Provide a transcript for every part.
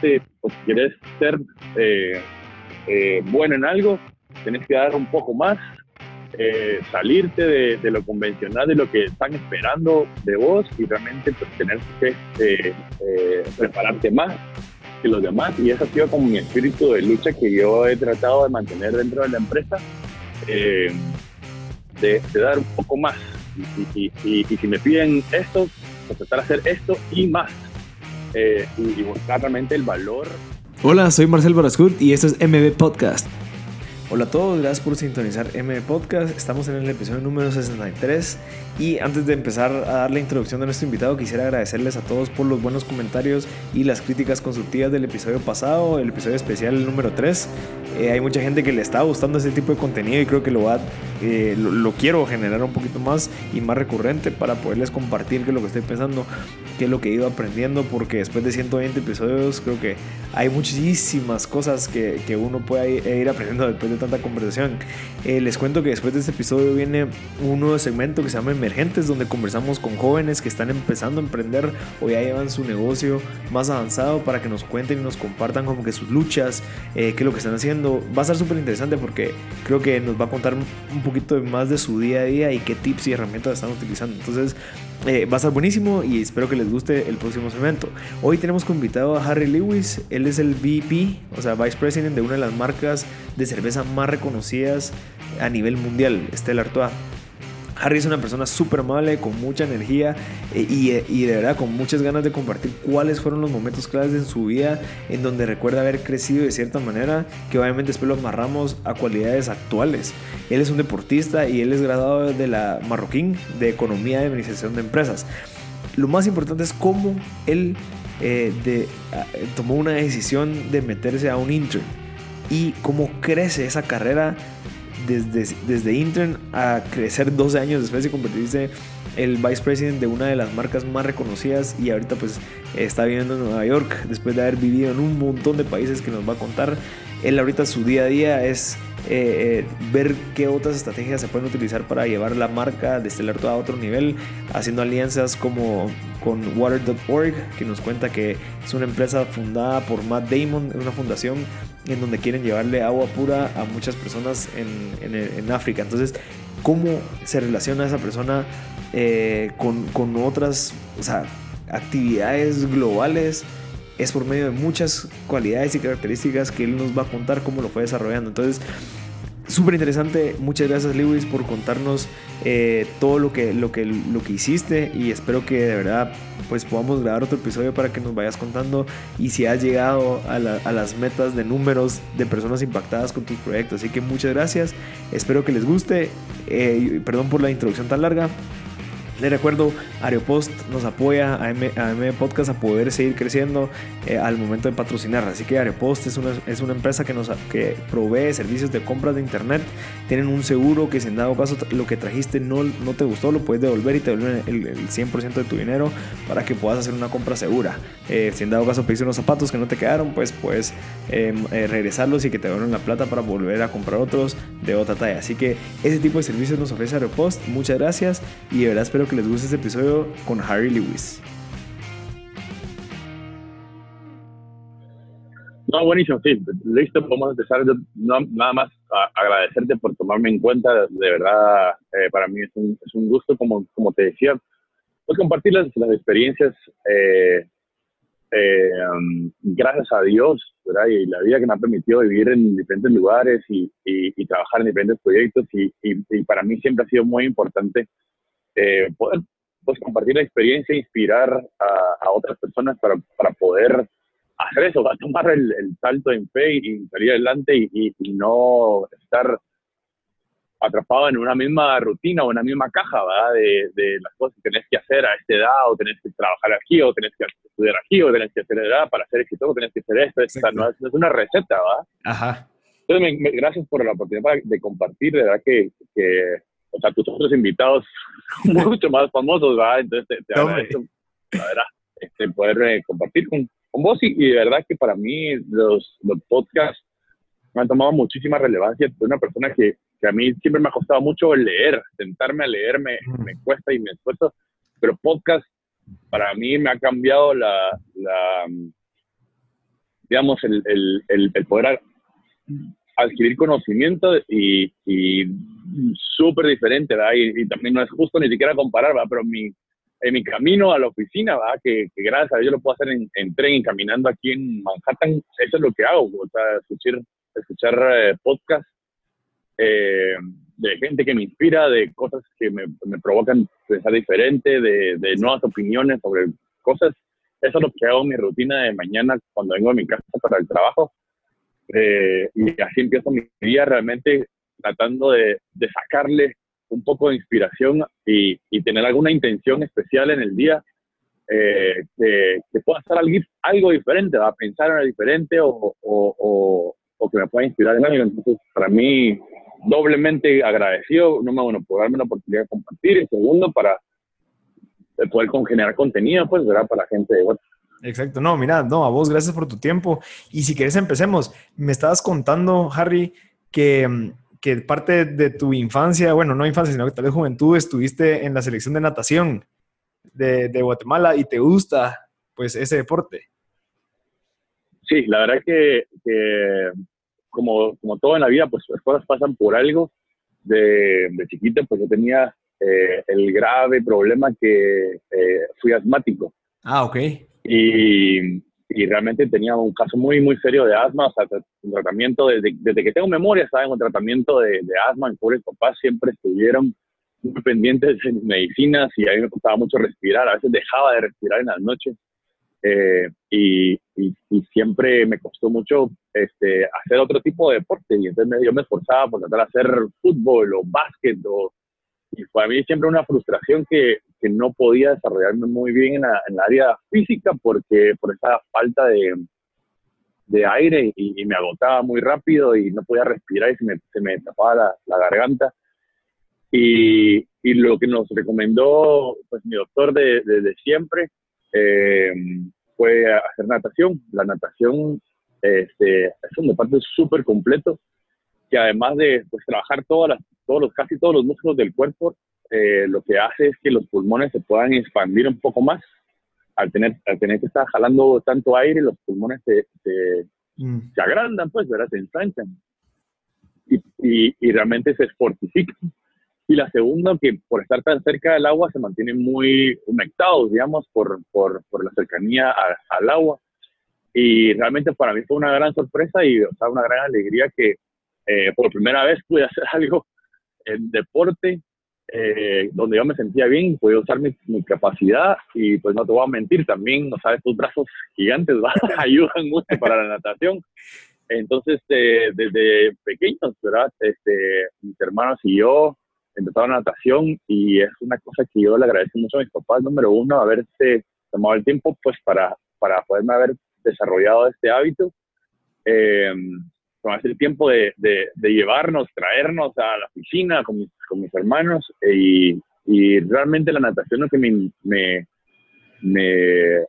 este, pues, si quieres ser eh, eh, bueno en algo, tienes que dar un poco más, eh, salirte de, lo convencional, de lo que están esperando de vos y realmente pues, tener que prepararte más que los demás. Y ese ha sido como mi espíritu de lucha que yo he tratado de mantener dentro de la empresa, de, dar un poco más. Y, y, y si me piden esto, pues tratar de hacer esto y más. Eh, y, buscar realmente el valor. Hola, soy Marcel Barascut y esto es MB Podcast. Hola a todos, gracias por sintonizar MB Podcast. Estamos en el episodio número 63 y antes de empezar a dar la introducción de nuestro invitado, quisiera agradecerles a todos por los buenos comentarios y las críticas constructivas del episodio pasado, el episodio especial número 3. Eh, hay mucha gente que le está gustando ese tipo de contenido y creo que lo, va, eh, lo, quiero generar un poquito más y más recurrente para poderles compartir qué es lo que estoy pensando, qué es lo que he ido aprendiendo, porque después de 120 episodios creo que hay muchísimas cosas que, que uno puede ir aprendiendo después de tanta conversación. Eh, les cuento que después de este episodio viene un nuevo segmento que se llama Emergentes, donde conversamos con jóvenes que están empezando a emprender o ya llevan su negocio más avanzado para que nos cuenten y nos compartan como que sus luchas, qué es lo que están haciendo Va a estar súper interesante porque creo que nos va a contar un poquito más de su día a día y qué tips y herramientas están utilizando. Entonces, eh, va a estar buenísimo y espero que les guste el próximo segmento. Hoy tenemos como invitado a Harry Lewis. Él es el VP, o sea, Vice President de una de las marcas de cerveza más reconocidas a nivel mundial, Stella Artois. Harry es una persona súper amable, con mucha energía eh, eh, y, de verdad con muchas ganas de compartir cuáles fueron los momentos claves en su vida en donde recuerda haber crecido de cierta manera, que obviamente después lo amarramos a cualidades actuales. Él es un deportista y él es graduado de la Marroquín de Economía y Administración de Empresas. Lo más importante es cómo él eh, tomó una decisión de meterse a un intern y cómo crece esa carrera desde, desde intern a crecer 12 años después de convertirse el vice president de una de las marcas más reconocidas y ahorita pues está viviendo en Nueva York después de haber vivido en un montón de países que nos va a contar. Él ahorita su día a día es eh, eh, ver qué otras estrategias se pueden utilizar para llevar la marca de Stellar a otro nivel, haciendo alianzas como con Water.org, que nos cuenta que es una empresa fundada por Matt Damon, una fundación en donde quieren llevarle agua pura a muchas personas en, en, África. Entonces, ¿cómo se relaciona esa persona eh, con, con, otras o sea, actividades globales? Es por medio de muchas cualidades y características que él nos va a contar cómo lo fue desarrollando. Entonces, súper interesante. Muchas gracias, Lewis, por contarnos eh, todo lo que, lo, que, lo que hiciste. Y espero que de verdad pues podamos grabar otro episodio para que nos vayas contando y si has llegado a, las metas de números de personas impactadas con tus proyectos. Así que muchas gracias. Espero que les guste. Eh, perdón por la introducción tan larga. Les recuerdo, Aeropost nos apoya a M, Podcast a poder seguir creciendo eh, al momento de patrocinar. Así que Aeropost es una, es una empresa que, nos, que provee servicios de compras de internet. Tienen un seguro que si en dado caso lo que trajiste no, no te gustó, lo puedes devolver y te devuelven el, 100% de tu dinero para que puedas hacer una compra segura. Eh, si en dado caso pediste unos zapatos que no te quedaron, pues puedes em, eh, regresarlos y que te devuelvan la plata para volver a comprar otros de otra talla. Así que ese tipo de servicios nos ofrece Aeropost. Muchas gracias y de verdad espero que les guste este episodio con Harry Lewis. No, buenísimo, sí, listo, podemos empezar. nada más agradecerte por tomarme en cuenta, de verdad, eh, para mí es un, es un, gusto, como, como te decía, pues compartir las, las experiencias, eh, eh, um, gracias a Dios, ¿verdad? Y la vida que me ha permitido vivir en diferentes lugares y, y, trabajar en diferentes proyectos, y, y, para mí siempre ha sido muy importante eh, poder pues, compartir la experiencia, inspirar a, otras personas para, para, poder hacer eso, a tomar el, salto en fe y salir adelante y, no estar atrapado en una misma rutina o en una misma caja, ¿verdad? De, de, las cosas que tenés que hacer a esta edad, o tenés que trabajar aquí, o tenés que estudiar aquí, o tenés que hacer edad para ser exitoso, tenés que hacer esto. O no, es, una receta, ¿verdad? Ajá. Entonces, gracias por la oportunidad de compartir, de verdad que, que o sea, tus otros invitados mucho más famosos, ¿verdad? Entonces te, te agradezco, este, poder eh, compartir con, con vos y, de verdad que para mí los, los podcasts me han tomado muchísima relevancia. de una persona que, que, a mí siempre me ha costado mucho leer, sentarme a leer me, mm. me cuesta y me esfuerzo, pero podcast para mí me ha cambiado la, la digamos, el, el, el, poder adquirir conocimiento y, y súper diferente, ¿verdad? Y, también no es justo ni siquiera comparar, ¿verdad? Pero mi, camino a la oficina, ¿verdad? Que, que gracias a Dios lo puedo hacer en, en, tren y caminando aquí en Manhattan, eso es lo que hago, o sea, escuchar, escuchar eh, podcast eh, de gente que me inspira, de cosas que me, me provocan pensar diferente, de, de nuevas opiniones sobre cosas. Eso es lo que hago en mi rutina de mañana cuando vengo a mi casa para el trabajo. Eh, y así empiezo mi día realmente tratando de, sacarle un poco de inspiración y, y, tener alguna intención especial en el día eh, que, pueda hacer algo, algo diferente, a pensar en algo diferente o, que me pueda inspirar en algo. Entonces, para mí, doblemente agradecido, no me bueno, por darme la oportunidad de compartir, y segundo, para poder generar contenido, pues, ¿verdad? Para gente de. Exacto, no, mira, no, a vos gracias por tu tiempo. Y si quieres empecemos, me estabas contando, Harry, que, que parte de tu infancia, bueno, no infancia, sino que tal vez juventud, estuviste en la selección de natación de, de Guatemala y te gusta, pues, ese deporte. Sí, la verdad que, que como, como todo en la vida, pues las cosas pasan por algo. De, de chiquita, pues yo tenía eh, el grave problema que eh, fui asmático. Ah, ok. Y, realmente tenía un caso muy, muy serio de asma, o sea, un tratamiento, desde, desde que tengo memoria, estaba en un tratamiento de, de asma, mis pobres papás siempre estuvieron muy pendientes de mis medicinas y a mí me costaba mucho respirar, a veces dejaba de respirar en las noches. Eh, y, y, siempre me costó mucho este, hacer otro tipo de deporte y entonces yo me esforzaba por tratar de hacer fútbol o básquet o, y fue a mí siempre una frustración que, que no podía desarrollarme muy bien en la, en la, área física porque por esa falta de, de aire y, me agotaba muy rápido y no podía respirar y se me, se me tapaba la, la garganta. Y, y, lo que nos recomendó pues, mi doctor de, de, de siempre eh, fue hacer natación. La natación este, es un deporte súper completo que además de pues, trabajar todas las, todos los, casi todos los músculos del cuerpo, eh, lo que hace es que los pulmones se puedan expandir un poco más. Al tener, al tener que estar jalando tanto aire, los pulmones se, se, mm. se agrandan, pues, ¿verdad? Se ensanchan. Y, y, y, realmente se fortifican. Y la segunda, que por estar tan cerca del agua se mantienen muy humectados, digamos, por, por, por la cercanía a, al agua. Y realmente para mí fue una gran sorpresa y o sea, una gran alegría que eh, por primera vez pude hacer algo en deporte eh, donde yo me sentía bien, pude usar mi, mi, capacidad y pues no te voy a mentir, también, no sabes, tus brazos gigantes ayudan mucho para la natación. Entonces, eh, desde pequeños, ¿verdad? Este, mis hermanos y yo empezaron natación y es una cosa que yo le agradezco mucho a mis papás, número uno, haberse tomado el tiempo pues para, para poderme haber desarrollado este hábito. Eh, tomarse el tiempo de, llevarnos, traernos a la piscina con mis, con mis hermanos y, y, realmente la natación lo que me, me, me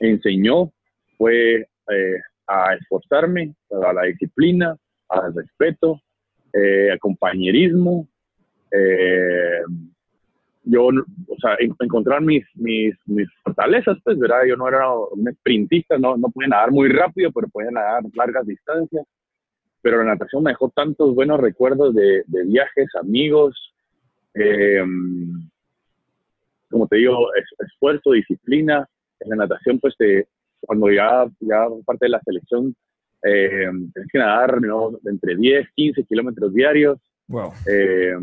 enseñó fue eh, a esforzarme, a la disciplina, al respeto, eh, al compañerismo, eh, yo, o sea, encontrar mis, mis, mis fortalezas, pues, ¿verdad? Yo no era un sprintista, no, no podía nadar muy rápido, pero podía nadar largas distancias. Pero la natación me dejó tantos buenos recuerdos de, de viajes, amigos, eh, como te digo, esfuerzo, disciplina. En la natación, pues, te, cuando ya, ya parte de la selección, eh, tienes que nadar ¿no? entre 10, 15 kilómetros diarios. Wow. Eh,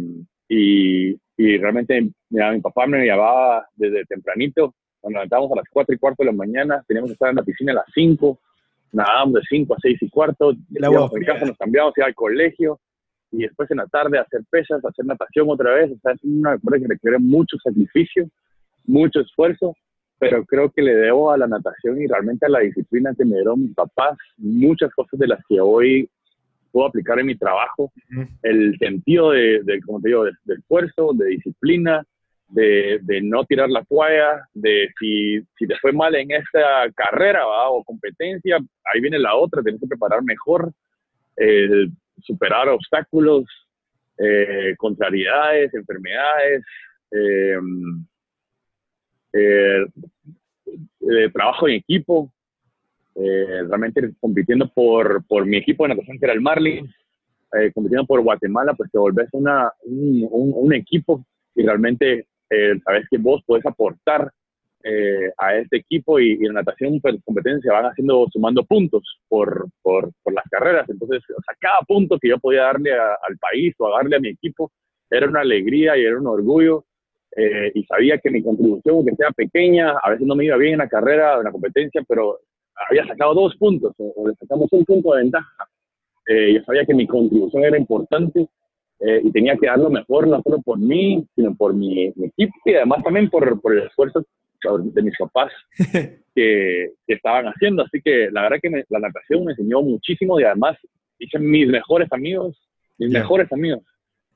y, y realmente mira, mi papá me llevaba desde tempranito, cuando levantábamos a las 4 y cuarto de la mañana, teníamos que estar en la piscina a las 5, nadábamos de 5 a 6 y cuarto, íbamos en casa, nos cambiábamos, iba al colegio, y después en la tarde hacer pesas, hacer natación otra vez, o sea, es una cosa que requiere mucho sacrificio, mucho esfuerzo, pero creo que le debo a la natación y realmente a la disciplina que me dieron mis papás muchas cosas de las que hoy puedo aplicar en mi trabajo, el sentido de, de como te digo, de, de esfuerzo, de disciplina, de, de, no tirar la toalla, de si, si te fue mal en esta carrera ¿va? o competencia, ahí viene la otra, tienes que preparar mejor, eh, superar obstáculos, eh, contrariedades, enfermedades, eh, eh trabajo en equipo, eh, realmente compitiendo por, por mi equipo de natación que era el Marlin, eh, compitiendo por Guatemala, pues te volvés una, un, un, equipo y realmente eh, sabes que vos podés aportar eh, a este equipo y, y, natación pues competencias se van haciendo sumando puntos por, por, por, las carreras. Entonces o sea, cada punto que yo podía darle al país o darle a mi equipo era una alegría y era un orgullo. Eh, y sabía que mi contribución aunque sea pequeña a veces no me iba bien en la carrera en la competencia pero había sacado dos puntos o, le sacamos un punto de ventaja eh, yo sabía que mi contribución era importante eh, y tenía que dar lo mejor no solo por mí sino por mi, mi equipo y además también por, por el esfuerzo de mis papás que, estaban haciendo. Así que la verdad que la natación me enseñó muchísimo y además hice mis mejores amigos, mis mejores amigos.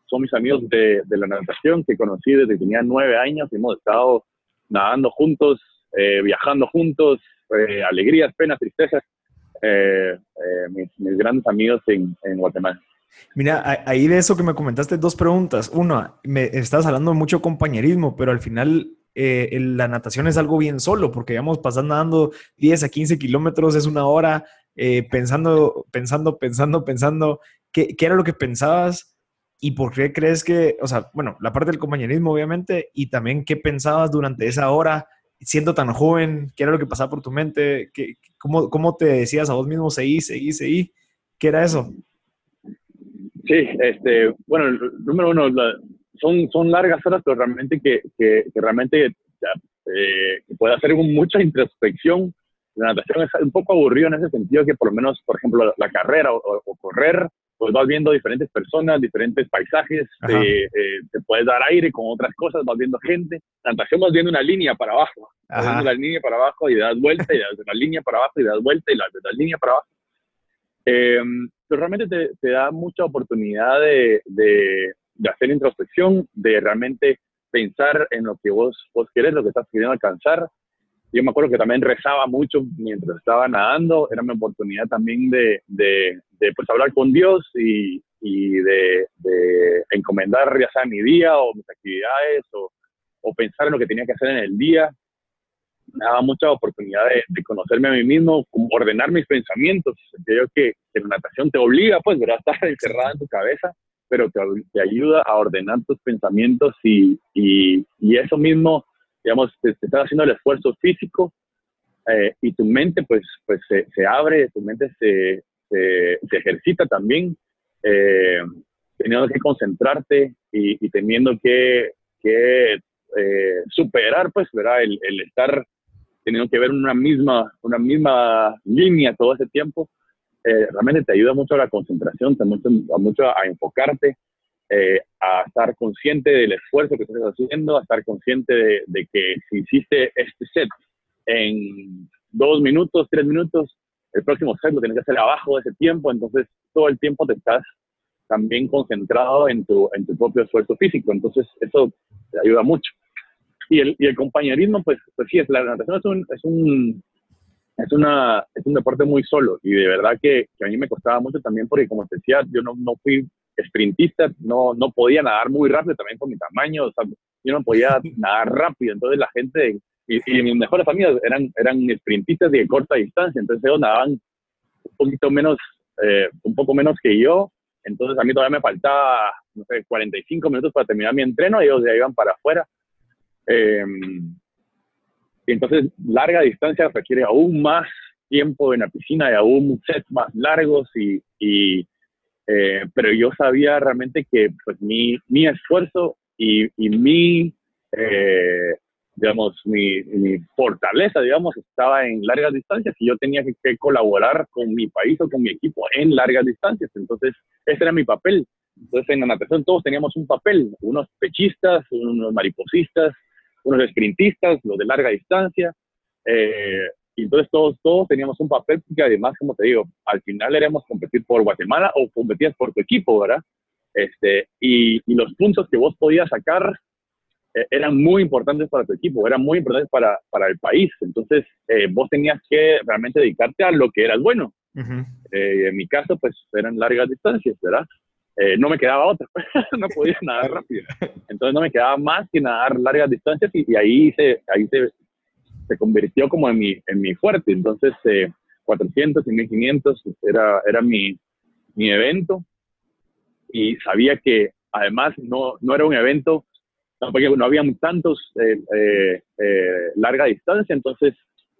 Son mis amigos de, la natación que conocí desde que tenía nueve años hemos estado nadando juntos, eh, viajando juntos, eh, alegrías, penas, tristezas. Eh, mis, grandes amigos en, en Guatemala. Mira, ahí de eso que me comentaste, dos preguntas. Uno, me estás hablando mucho compañerismo, pero al final eh, la natación es algo bien solo, porque digamos, pasar nadando 10 a 15 kilómetros es una hora eh, pensando, pensando, pensando, pensando, ¿qué, ¿qué, era lo que pensabas y por qué crees que, o sea, bueno, la parte del compañerismo obviamente, y también qué pensabas durante esa hora, siendo tan joven, qué era lo que pasaba por tu mente, ¿Qué, cómo, cómo te decías a vos mismo, seguí, seguí, seguí, ¿qué era eso? Sí, este, bueno, número uno, son, son largas horas, pero realmente que, que, realmente eh, puede hacer mucha introspección. La natación es un poco aburrido en ese sentido que por lo menos, por ejemplo, la, carrera o, correr, pues vas viendo diferentes personas, diferentes paisajes, eh, te puedes dar aire con otras cosas, vas viendo gente. La natación vas viendo una línea para abajo, vas viendo la línea para abajo y das vuelta y das una línea para abajo y das vuelta y das, das línea para abajo. Eh, pero realmente te, te, da mucha oportunidad de, de, de hacer introspección, de realmente pensar en lo que vos, vos querés, lo que estás queriendo alcanzar. Yo me acuerdo que también rezaba mucho mientras estaba nadando, era mi oportunidad también de, de, de pues, hablar con Dios y, y de, de, encomendar ya sea mi día o mis actividades o, o, pensar en lo que tenía que hacer en el día. Me daba mucha oportunidad de, conocerme a mí mismo, ordenar mis pensamientos. Yo que, que la natación te obliga, pues, a estar encerrada en tu cabeza pero te, te ayuda a ordenar tus pensamientos y, y, y eso mismo, digamos, te, te, está haciendo el esfuerzo físico eh, y tu mente pues, pues se, se abre, tu mente se, se, ejercita también, eh, teniendo que concentrarte y, teniendo que, eh, superar, pues, ¿verdad? El, estar teniendo que ver una misma, una misma línea todo ese tiempo eh, realmente te ayuda mucho a la concentración, mucho a enfocarte, a estar consciente del esfuerzo que estás haciendo, a estar consciente de, que si hiciste este set en dos minutos, tres minutos, el próximo set lo tienes que hacer abajo de ese tiempo, entonces todo el tiempo te estás también concentrado en tu, en tu propio esfuerzo físico, entonces eso te ayuda mucho. Y el, y el compañerismo, pues, pues sí, es, la natación es un, es un es, una, es un deporte muy solo y de verdad que, que, a mí me costaba mucho también porque, como te decía, yo no, no fui sprintista, no, no podía nadar muy rápido también por mi tamaño, o sea, yo no podía nadar rápido, entonces la gente, y, mis mejores amigos eran, eran sprintistas de corta distancia, entonces ellos nadaban un poquito menos, eh, un poco menos que yo, entonces a mí todavía me faltaba, no sé, 45 minutos para terminar mi entreno y ellos ya iban para afuera. Eh, y entonces, larga distancia requiere aún más tiempo en la piscina y aún sets más largos. Y, y eh, pero yo sabía realmente que pues, mi, mi esfuerzo y, y mi, eh, digamos, mi, mi, fortaleza, digamos, estaba en largas distancias y yo tenía que, que, colaborar con mi país o con mi equipo en largas distancias. Entonces, ese era mi papel. Entonces, en la natación todos teníamos un papel, unos pechistas, unos mariposistas, unos sprintistas, los de larga distancia. Eh, y entonces todos, todos teníamos un papel que además, como te digo, al final éramos competir por Guatemala o competías por tu equipo, ¿verdad? Este, y, y los puntos que vos podías sacar eran muy importantes para tu equipo, eran muy importantes para, para el país. Entonces, eh, vos tenías que realmente dedicarte a lo que eras bueno. en mi caso, pues eran largas distancias, ¿verdad? Eh, no me quedaba otra, no podía nadar rápido. Entonces no me quedaba más que nadar largas distancias y, ahí, se, ahí se, se, convirtió como en mi, en mi fuerte. Entonces, eh, 1400 y 1500 era, era mi, mi evento y sabía que además no, no era un evento, porque no había tantos eh, eh, eh, larga distancia, entonces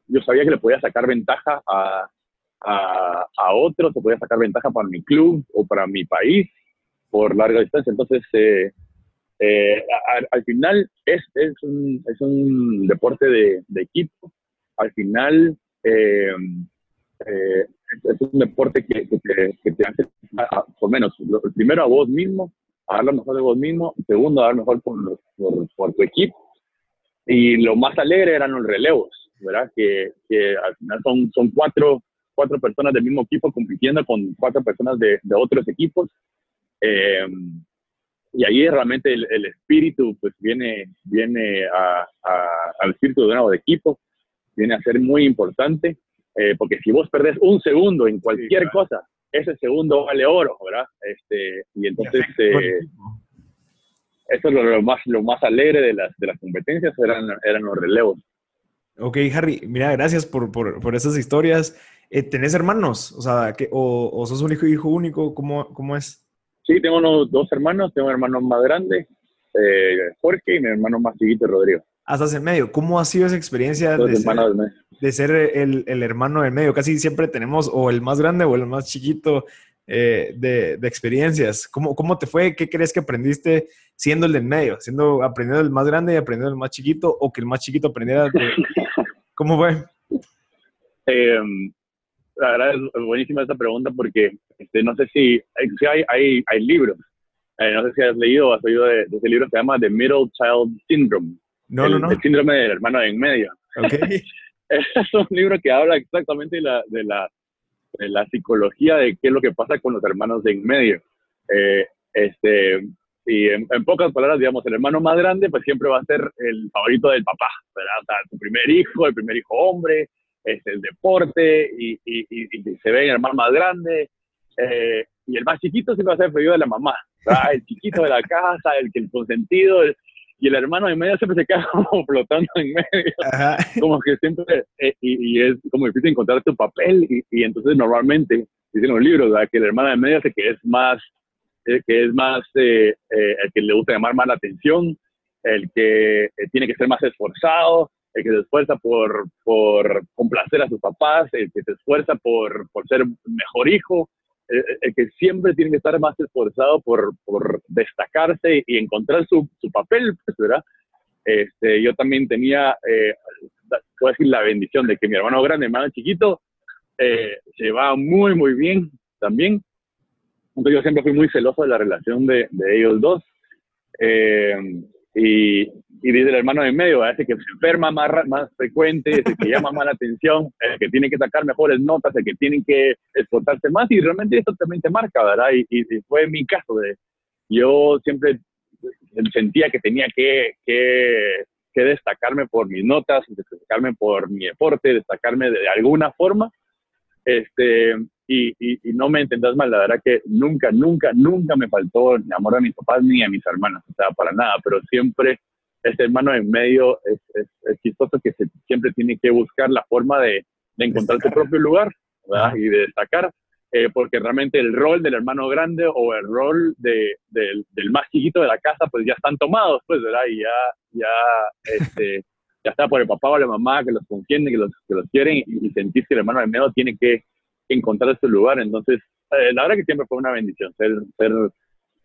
yo sabía que le podía sacar ventaja a, a, a otros, se podía sacar ventaja para mi club o para mi país por larga distancia. Entonces, eh, eh, al, final es, es, un, es un deporte de, equipo. Al final eh, es un deporte que, que, te, que te, hace, por menos, primero a vos mismo, a dar lo mejor de vos mismo, segundo a dar lo mejor por, por, por, tu equipo. Y lo más alegre eran los relevos, ¿verdad? Que, que al final son, son cuatro, cuatro personas del mismo equipo compitiendo con cuatro personas de, de otros equipos. Eh, y ahí realmente el, espíritu pues viene, viene a, al espíritu de un de equipo, viene a ser muy importante, eh, porque si vos perdés un segundo en cualquier cosa, ese segundo vale oro, ¿verdad? Este, y entonces eh, eso es lo, más, lo más alegre de las, de las competencias, eran, eran los relevos. Ok, Harry, mira, gracias por, por, por esas historias. Eh, ¿Tenés hermanos? O sea, que, o, o, sos un hijo, hijo único? ¿Cómo, ¿Cómo es? Sí, tengo unos, dos hermanos, tengo un hermano más grande, eh, Jorge, y mi hermano más chiquito, Rodrigo. Hasta en medio, ¿cómo ha sido esa experiencia de ser, de ser, el, el, hermano del medio? Casi siempre tenemos o el más grande o el más chiquito eh, de, de, experiencias. ¿Cómo, ¿Cómo te fue? ¿Qué crees que aprendiste siendo el del medio? ¿Siendo aprendiendo el más grande y aprendiendo el más chiquito? ¿O que el más chiquito aprendiera? De... ¿Cómo fue? Eh, la verdad es buenísima esta pregunta porque este, no sé si, hay, hay, hay libros. Eh, no sé si has leído o has oído de, ese libro que se llama The Middle Child Syndrome. No, no, no. El síndrome del hermano en medio. Okay. es un libro que habla exactamente de la, de, la, de la psicología de qué es lo que pasa con los hermanos de en medio. Eh, este, y en, en, pocas palabras, digamos, el hermano más grande pues siempre va a ser el favorito del papá, ¿verdad? O sea, su primer hijo, el primer hijo hombre, es el deporte y, y, y, se ve el hermano más grande. Eh, y el más chiquito siempre va a ser el preferido de la mamá, el chiquito de la casa, el que el consentido, y el hermano en medio siempre se queda como flotando en medio, Ajá. como que siempre, eh, y, es como difícil encontrar tu papel, y, entonces normalmente, dicen los libros, ¿verdad? que el hermano en medio es el que es más, el que es más, eh, eh, el que le gusta llamar más la atención, el que tiene que ser más esforzado, el que se esfuerza por, por complacer a sus papás, el que se esfuerza por, por ser mejor hijo, el, el, que siempre tiene que estar más esforzado por, por destacarse y encontrar su, su papel, pues, ¿verdad? Este, yo también tenía, eh, puedo decir, la bendición de que mi hermano grande, mi hermano chiquito, eh, se va muy, muy bien también. Entonces yo siempre fui muy celoso de la relación de, de ellos dos. Eh, y, y dice el hermano de medio, ese que se enferma más, más frecuente, ese que llama más la atención, el que tiene que sacar mejores notas, el que tiene que esforzarse más, y realmente eso también te marca, ¿verdad? Y, y, fue mi caso, de yo siempre sentía que tenía que, que, que, destacarme por mis notas, destacarme por mi deporte, destacarme de, de alguna forma, este, y, y, y, no me entendas mal, la verdad que nunca, nunca, nunca me faltó ni amor a mis papás ni a mis hermanos, o sea, para nada, pero siempre este hermano en medio es, es, es chistoso que se, siempre tiene que buscar la forma de, de encontrar destacar. su propio lugar ¿verdad? y de destacar, eh, porque realmente el rol del hermano grande o el rol de, de, del más chiquito de la casa, pues ya están tomados, pues, ¿verdad? Y ya, ya, este, ya está por el papá o la mamá que los contiene, que los, que los quieren y, y sentir que el hermano en medio tiene que encontrar su lugar. Entonces, eh, la verdad que siempre fue una bendición ser, ser,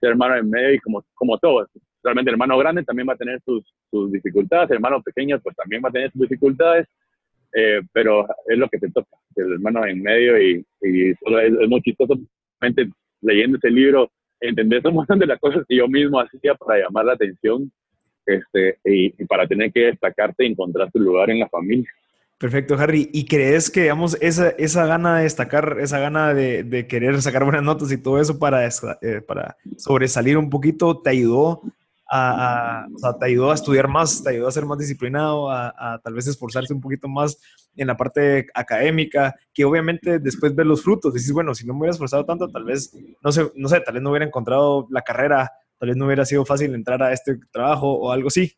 ser hermano en medio y como, como todos. Realmente hermano grande también va a tener sus, sus dificultades, hermano pequeño pues también va a tener sus dificultades, eh, pero es lo que te toca, el hermano en medio y, y solo es, es, muy chistoso. Leyendo ese libro, entender un montón de las cosas que yo mismo hacía para llamar la atención este, y, y para tener que destacarte y encontrar tu lugar en la familia. Perfecto, Harry. ¿Y crees que, digamos, esa, esa gana de destacar, esa gana de, de querer sacar buenas notas y todo eso para, eh, para sobresalir un poquito, te ayudó a, te ayudó a estudiar más, te ayudó a ser más disciplinado, a, a, tal vez esforzarse un poquito más en la parte académica, que obviamente después ver los frutos, dices, bueno, si no me hubiera esforzado tanto, tal vez, no sé, no sé, tal vez no hubiera encontrado la carrera, tal vez no hubiera sido fácil entrar a este trabajo o algo así.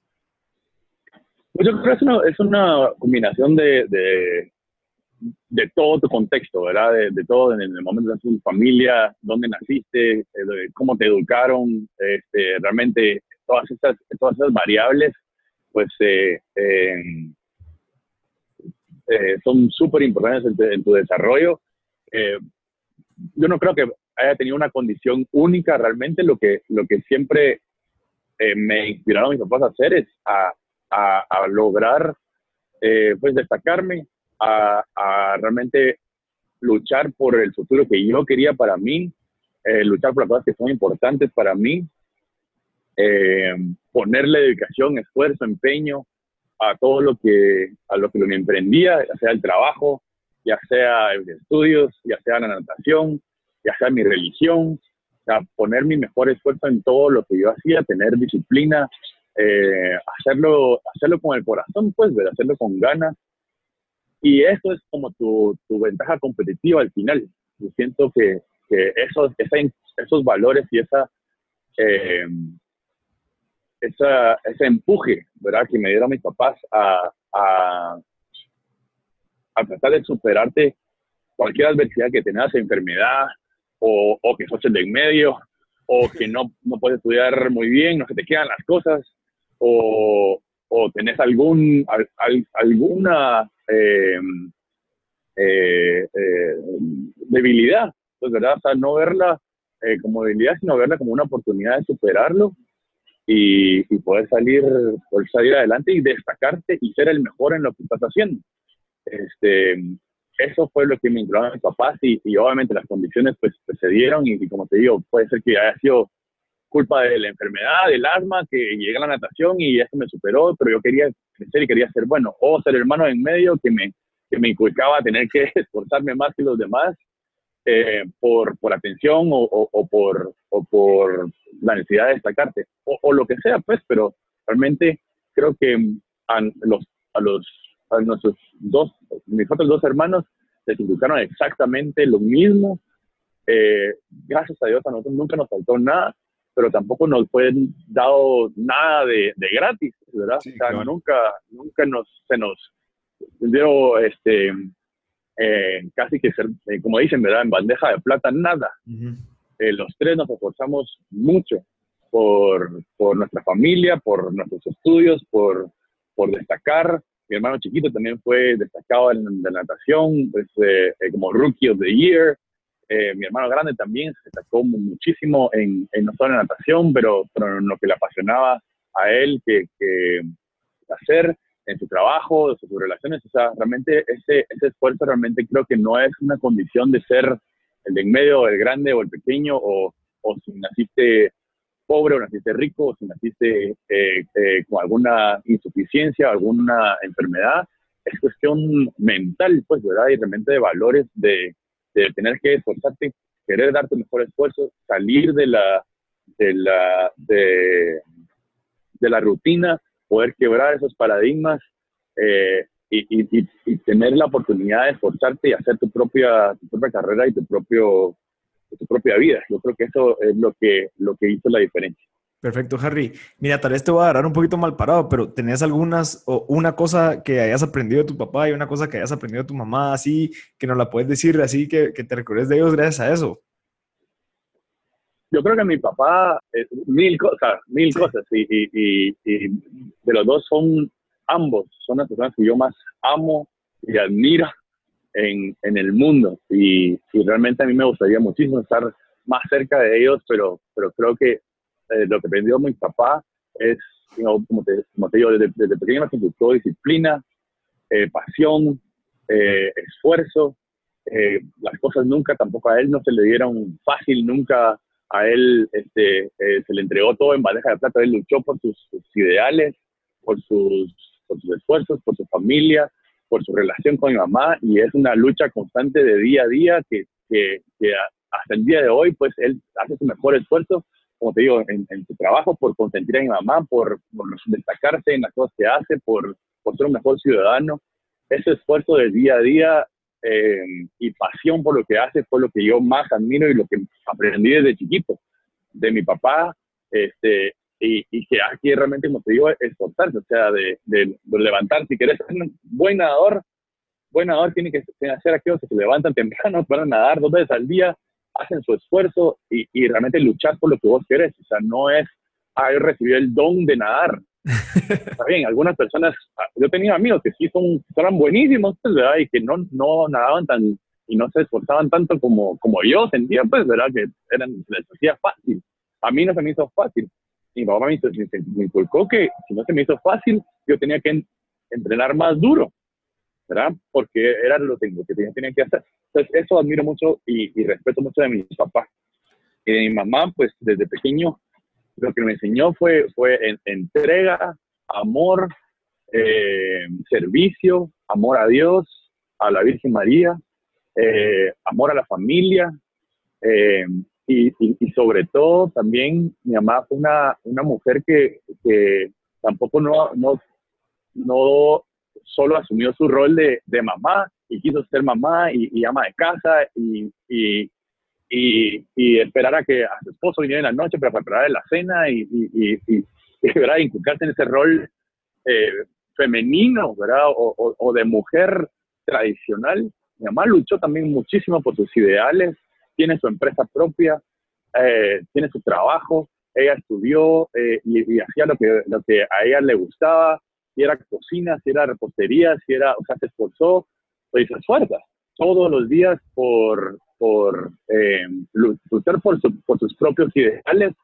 Pues yo creo que es una, combinación de, de, de todo tu contexto, ¿verdad? De, todo, en el momento de tu familia, dónde naciste, eh, cómo te educaron, este, realmente todas esas, todas esas variables, pues eh, em, eh, son súper importantes en, tu desarrollo. yo no creo que haya tenido una condición única, realmente lo que, lo que siempre me inspiraron mis papás a hacer es a, a, a lograr pues destacarme, a, realmente luchar por el futuro que yo quería para mí, eh, luchar por las cosas que son importantes para mí, eh, ponerle dedicación, esfuerzo, empeño a todo lo que a lo que me emprendía, ya sea el trabajo, ya sea el estudios, ya sea la natación, ya sea mi religión, o sea, poner mi mejor esfuerzo en todo lo que yo hacía, tener disciplina, eh, hacerlo, hacerlo con el corazón, pues, hacerlo con ganas y eso es como tu, tu ventaja competitiva al final. Yo siento que, que esos, esos valores y esa, eh, esa, ese empuje ¿verdad? que me dieron mis papás a, a, tratar de superarte cualquier adversidad que tengas, enfermedad, o, o, que sos el de en medio, o que no, no puedes estudiar muy bien, no se te quedan las cosas, o, o tenés algún, alguna eh, eh, eh, debilidad, pues, ¿verdad? O sea, no verla como debilidad, sino verla como una oportunidad de superarlo y, poder salir, poder salir adelante y destacarte y ser el mejor en lo que estás haciendo. Este, eso fue lo que me a mis papás y, obviamente las condiciones pues, pues se dieron y, y, como te digo, puede ser que haya sido culpa de la enfermedad, del asma, que llegué a la natación y eso me superó, pero yo quería crecer y quería ser bueno. O ser hermano en medio que me, que me inculcaba tener que esforzarme más que los demás eh, por, por atención o, o, por, o por la necesidad de destacarte. O, o, lo que sea, pues, pero realmente creo que a los, a los a nuestros dos, mis otros dos hermanos les inculcaron exactamente lo mismo. Eh, gracias a Dios a nosotros nunca nos faltó nada pero tampoco nos fue dado nada de, de gratis, ¿verdad? o sea, nunca, nunca nos, se nos dio, este, eh, casi que ser, eh, como dicen, ¿verdad? En bandeja de plata, nada. Eh, los tres nos esforzamos mucho por, por, nuestra familia, por nuestros estudios, por, por destacar. Mi hermano chiquito también fue destacado en, la natación, pues, como Rookie of the Year. Eh, mi hermano grande también se destacó muchísimo en, no solo en natación, pero, pero, en lo que le apasionaba a él que, hacer en su trabajo, en sus relaciones. O sea, realmente ese, ese esfuerzo realmente creo que no es una condición de ser el de en medio, el grande o el pequeño, o, o si naciste pobre o naciste rico, o si naciste eh, eh, con alguna insuficiencia, alguna enfermedad. Es cuestión mental, pues, ¿verdad? Y realmente de valores de, de tener que esforzarte, querer darte mejor esfuerzo, salir de la, de la, de, la rutina, poder quebrar esos paradigmas eh, y, y, tener la oportunidad de esforzarte y hacer tu propia, tu propia carrera y tu, propio, tu propia vida. Yo creo que eso es lo que, lo que hizo la diferencia. Perfecto, Harry. Mira, tal vez te voy a agarrar un poquito mal parado, pero ¿tenés algunas o una cosa que hayas aprendido de tu papá y una cosa que hayas aprendido de tu mamá, así, que nos la puedes decir, así que, que te recuerdes de ellos gracias a eso? Yo creo que mi papá, eh, mil cosas, mil cosas, y, y, y, de los dos son ambos, son las personas que yo más amo y admiro en, en el mundo. Y, y realmente a mí me gustaría muchísimo estar más cerca de ellos, pero, pero creo que eh, lo que aprendió mi papá es, como, te, como, te, digo, desde, desde pequeño nos inculcó disciplina, eh, pasión, eh, esfuerzo. las cosas nunca, tampoco a él no se le dieron fácil, nunca a él este, se le entregó todo en bandeja de plata. Él luchó por sus, ideales, por sus, por sus esfuerzos, por su familia, por su relación con mi mamá y es una lucha constante de día a día que, que, que hasta el día de hoy pues él hace su mejor esfuerzo como te digo, en, su trabajo, por consentir a mi mamá, por, destacarse en las cosas que hace, por, ser un mejor ciudadano. Ese esfuerzo de día a día eh, y pasión por lo que hace fue lo que yo más admiro y lo que aprendí desde chiquito de mi papá. Este, y, que aquí realmente, como te digo, esforzarse, o sea, de, de, levantar, si quieres ser un buen nadador, buen nadador tiene que hacer aquellos que se levantan temprano, van a nadar dos veces al día, hacen su esfuerzo y, y realmente luchar por lo que vos querés. O sea, no es, yo recibí el don de nadar. Está bien, algunas personas, ah, yo tenía amigos que sí son, eran buenísimos, pues, ¿verdad? Y que no, no nadaban tan, y no se esforzaban tanto como, como yo sentía, pues, ¿verdad? Que eran, les hacía fácil. A mí no se me hizo fácil. Mi mamá me, me inculcó que si no se me hizo fácil, yo tenía que entrenar más duro, Porque era lo que tenía, que hacer. Entonces, eso admiro mucho y, respeto mucho de mi papá. Y de mi mamá, pues, desde pequeño, lo que me enseñó fue, fue entrega, amor, eh, servicio, amor a Dios, a la Virgen María, eh, amor a la familia eh, y, sobre todo también mi mamá fue una, una mujer que, que tampoco no, no solo asumió su rol de, de mamá y quiso ser mamá y, ama de casa y, y, y, esperar a que a su esposo viniera en la noche para preparar la cena y, y, inculcarse en ese rol eh, femenino ¿verdad? O, o, de mujer tradicional. Mi mamá luchó también muchísimo por sus ideales, tiene su empresa propia, eh, tiene su trabajo, ella estudió eh, y, hacía lo que, lo que a ella le gustaba, si era cocina, si era repostería, si era, o sea, se esforzó, se esfuerza todos los días por, por eh, luchar por, por sus propios ideales,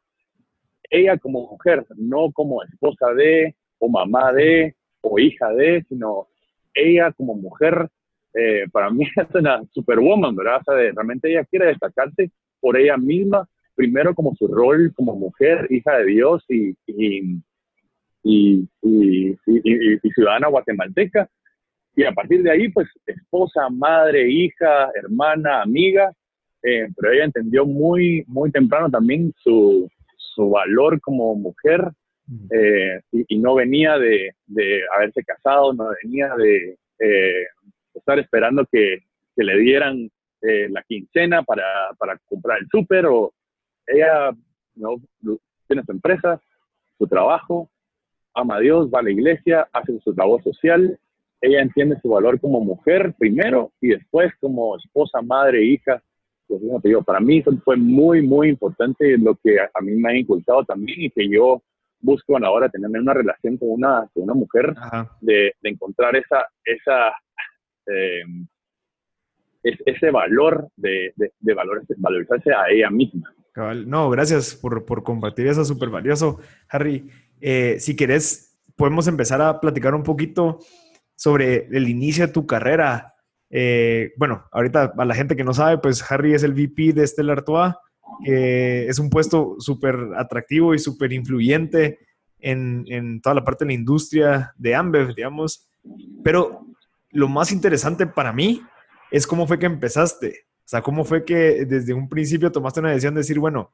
ella como mujer, no como esposa de, o mamá de, o hija de, sino ella como mujer, eh, para mí es una superwoman, ¿verdad? O sea, realmente ella quiere destacarse por ella misma, primero como su rol como mujer, hija de Dios y, y, y ciudadana guatemalteca, y a partir de ahí, pues esposa, madre, hija, hermana, amiga, eh, pero ella entendió muy, muy temprano también su, su valor como mujer eh, y, no venía de, de, haberse casado, no venía de eh, estar esperando que, que le dieran la quincena para, para comprar el súper o ella ¿no? tiene su empresa, su trabajo, ama a Dios, va a la iglesia, hace su trabajo social ella entiende su valor como mujer primero y después como esposa, madre, hija. Pues, te digo, para mí eso fue muy, muy importante lo que a, mí me ha inculcado también y que yo busco a la hora de tener una relación con una, con una mujer, de, de, encontrar esa, esa, eh, ese valor de, de, de valorizarse a ella misma. No, gracias por, por compartir eso, súper valioso. Harry, eh, si querés, podemos empezar a platicar un poquito sobre el inicio de tu carrera. Eh, bueno, ahorita a la gente que no sabe, pues Harry es el VP de Stellar Artois, que es un puesto súper atractivo y súper influyente en, en, toda la parte de la industria de Ambev, digamos. Pero lo más interesante para mí es cómo fue que empezaste. O sea, cómo fue que desde un principio tomaste una decisión de decir, bueno,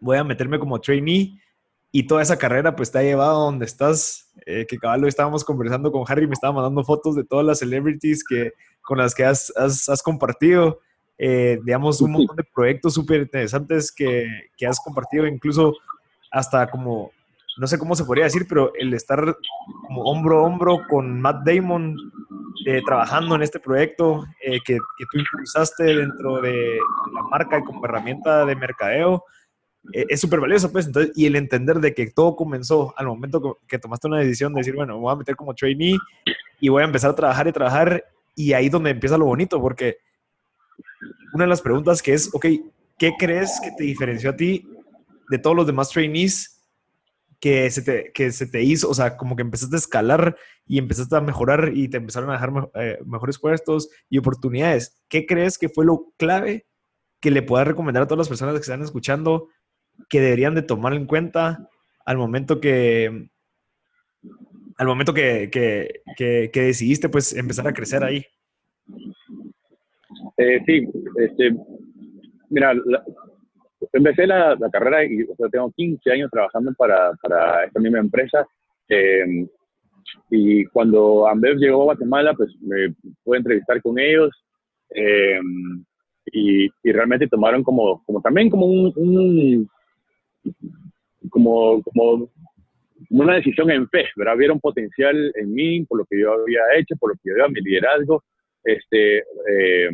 voy a meterme como trainee y toda esa carrera pues te ha llevado a donde estás, eh, que cabal estábamos conversando con Harry, me estaba mandando fotos de todas las celebrities que, con las que has, has, compartido, eh, digamos, un montón de proyectos súper interesantes que, que, has compartido, incluso hasta como, no sé cómo se podría decir, pero el estar como hombro a hombro con Matt Damon eh, trabajando en este proyecto que, que, tú impulsaste dentro de la marca y como herramienta de mercadeo. Eh, es súper valioso, pues. Entonces, y el entender de que todo comenzó al momento que tomaste una decisión de decir, bueno, me voy a meter como trainee y voy a empezar a trabajar y trabajar. Y ahí donde empieza lo bonito, porque una de las preguntas que es, ok, ¿qué crees que te diferenció a ti de todos los demás trainees que se te, que se te hizo? O sea, como que empezaste a escalar y empezaste a mejorar y te empezaron a dejar eh, mejores puestos y oportunidades. ¿Qué crees que fue lo clave que le puedas recomendar a todas las personas que están escuchando que deberían de tomar en cuenta al momento que al momento que, que, decidiste pues empezar a crecer ahí? Eh, sí, este, mira, empecé la, carrera y tengo 15 años trabajando para, para esta misma empresa. Eh, y cuando Ambev llegó a Guatemala, pues me pude entrevistar con ellos. Eh, y, y, realmente tomaron como, como también como un, como, como una decisión en fe, ¿verdad? Vieron potencial en mí, por lo que yo había hecho, por lo que yo había mi liderazgo, este, eh,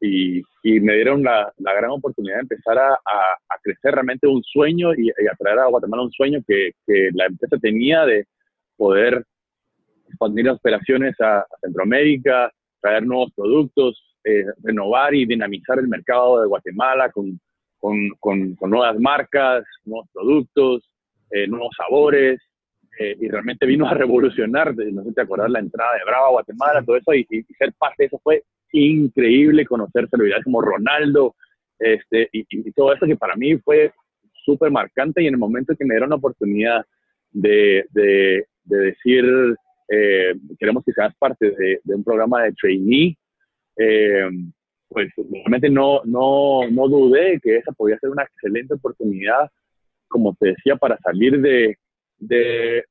y, y, me dieron la, la, gran oportunidad de empezar a, a, crecer realmente un sueño y, a traer a Guatemala un sueño que, que, la empresa tenía de poder expandir las operaciones a, Centroamérica, traer nuevos productos, eh, renovar y dinamizar el mercado de Guatemala con, con, con, con nuevas marcas, nuevos productos, eh, nuevos sabores, eh, y realmente vino a revolucionar, no sé si te acuerdas, la entrada de Brava a Guatemala, todo eso, y, ser parte de eso fue increíble, conocer celebridades como Ronaldo, este, y, todo eso que para mí fue súper marcante, y en el momento que me dieron la oportunidad de, de, decir, eh, queremos que seas parte de, un programa de trainee, eh, pues realmente no, no, no dudé que esa podía ser una excelente oportunidad, como te decía, para salir de, de,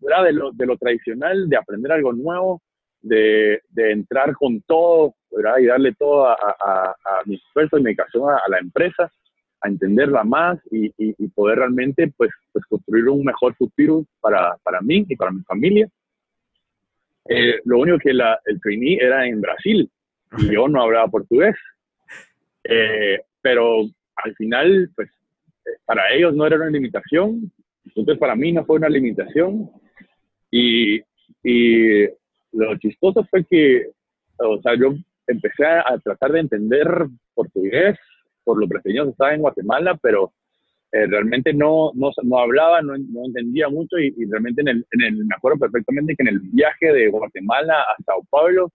de, lo, de lo tradicional, de aprender algo nuevo, de, de entrar con todo y darle todo a, a, a mi esfuerzo y dedicación a, la empresa, a entenderla más y, y, poder realmente pues, pues construir un mejor futuro para, para mí y para mi familia. Eh, lo único que la, el trainee era en Brasil y yo no hablaba portugués. Eh, pero al final, pues para ellos no era una limitación, entonces, para mí no fue una limitación. Y, y lo chistoso fue que, o sea, yo empecé a, tratar de entender portugués por lo pequeño que estaba en Guatemala, pero eh, realmente no, no, no hablaba, no, no, entendía mucho y, realmente en el, en el, me acuerdo perfectamente que en el viaje de Guatemala a Sao Paulo,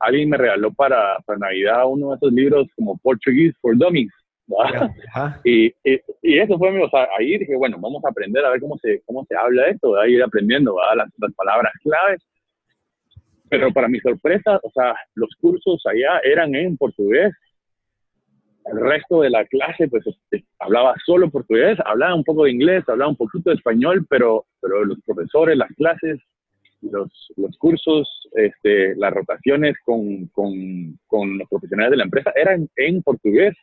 alguien me regaló para, para Navidad uno de esos libros como Portuguese for Dummies y, y, eso fue, o sea, ahí dije, bueno, vamos a aprender a ver cómo se, cómo se habla esto, a ir aprendiendo Las, las, palabras claves. Pero para mi sorpresa, o sea, los cursos allá eran en portugués. El resto de la clase, pues, este, hablaba solo portugués, hablaba un poco de inglés, hablaba un poquito de español, pero, pero los profesores, las clases, los, los cursos, este, las rotaciones con, con, con los profesionales de la empresa eran en portugués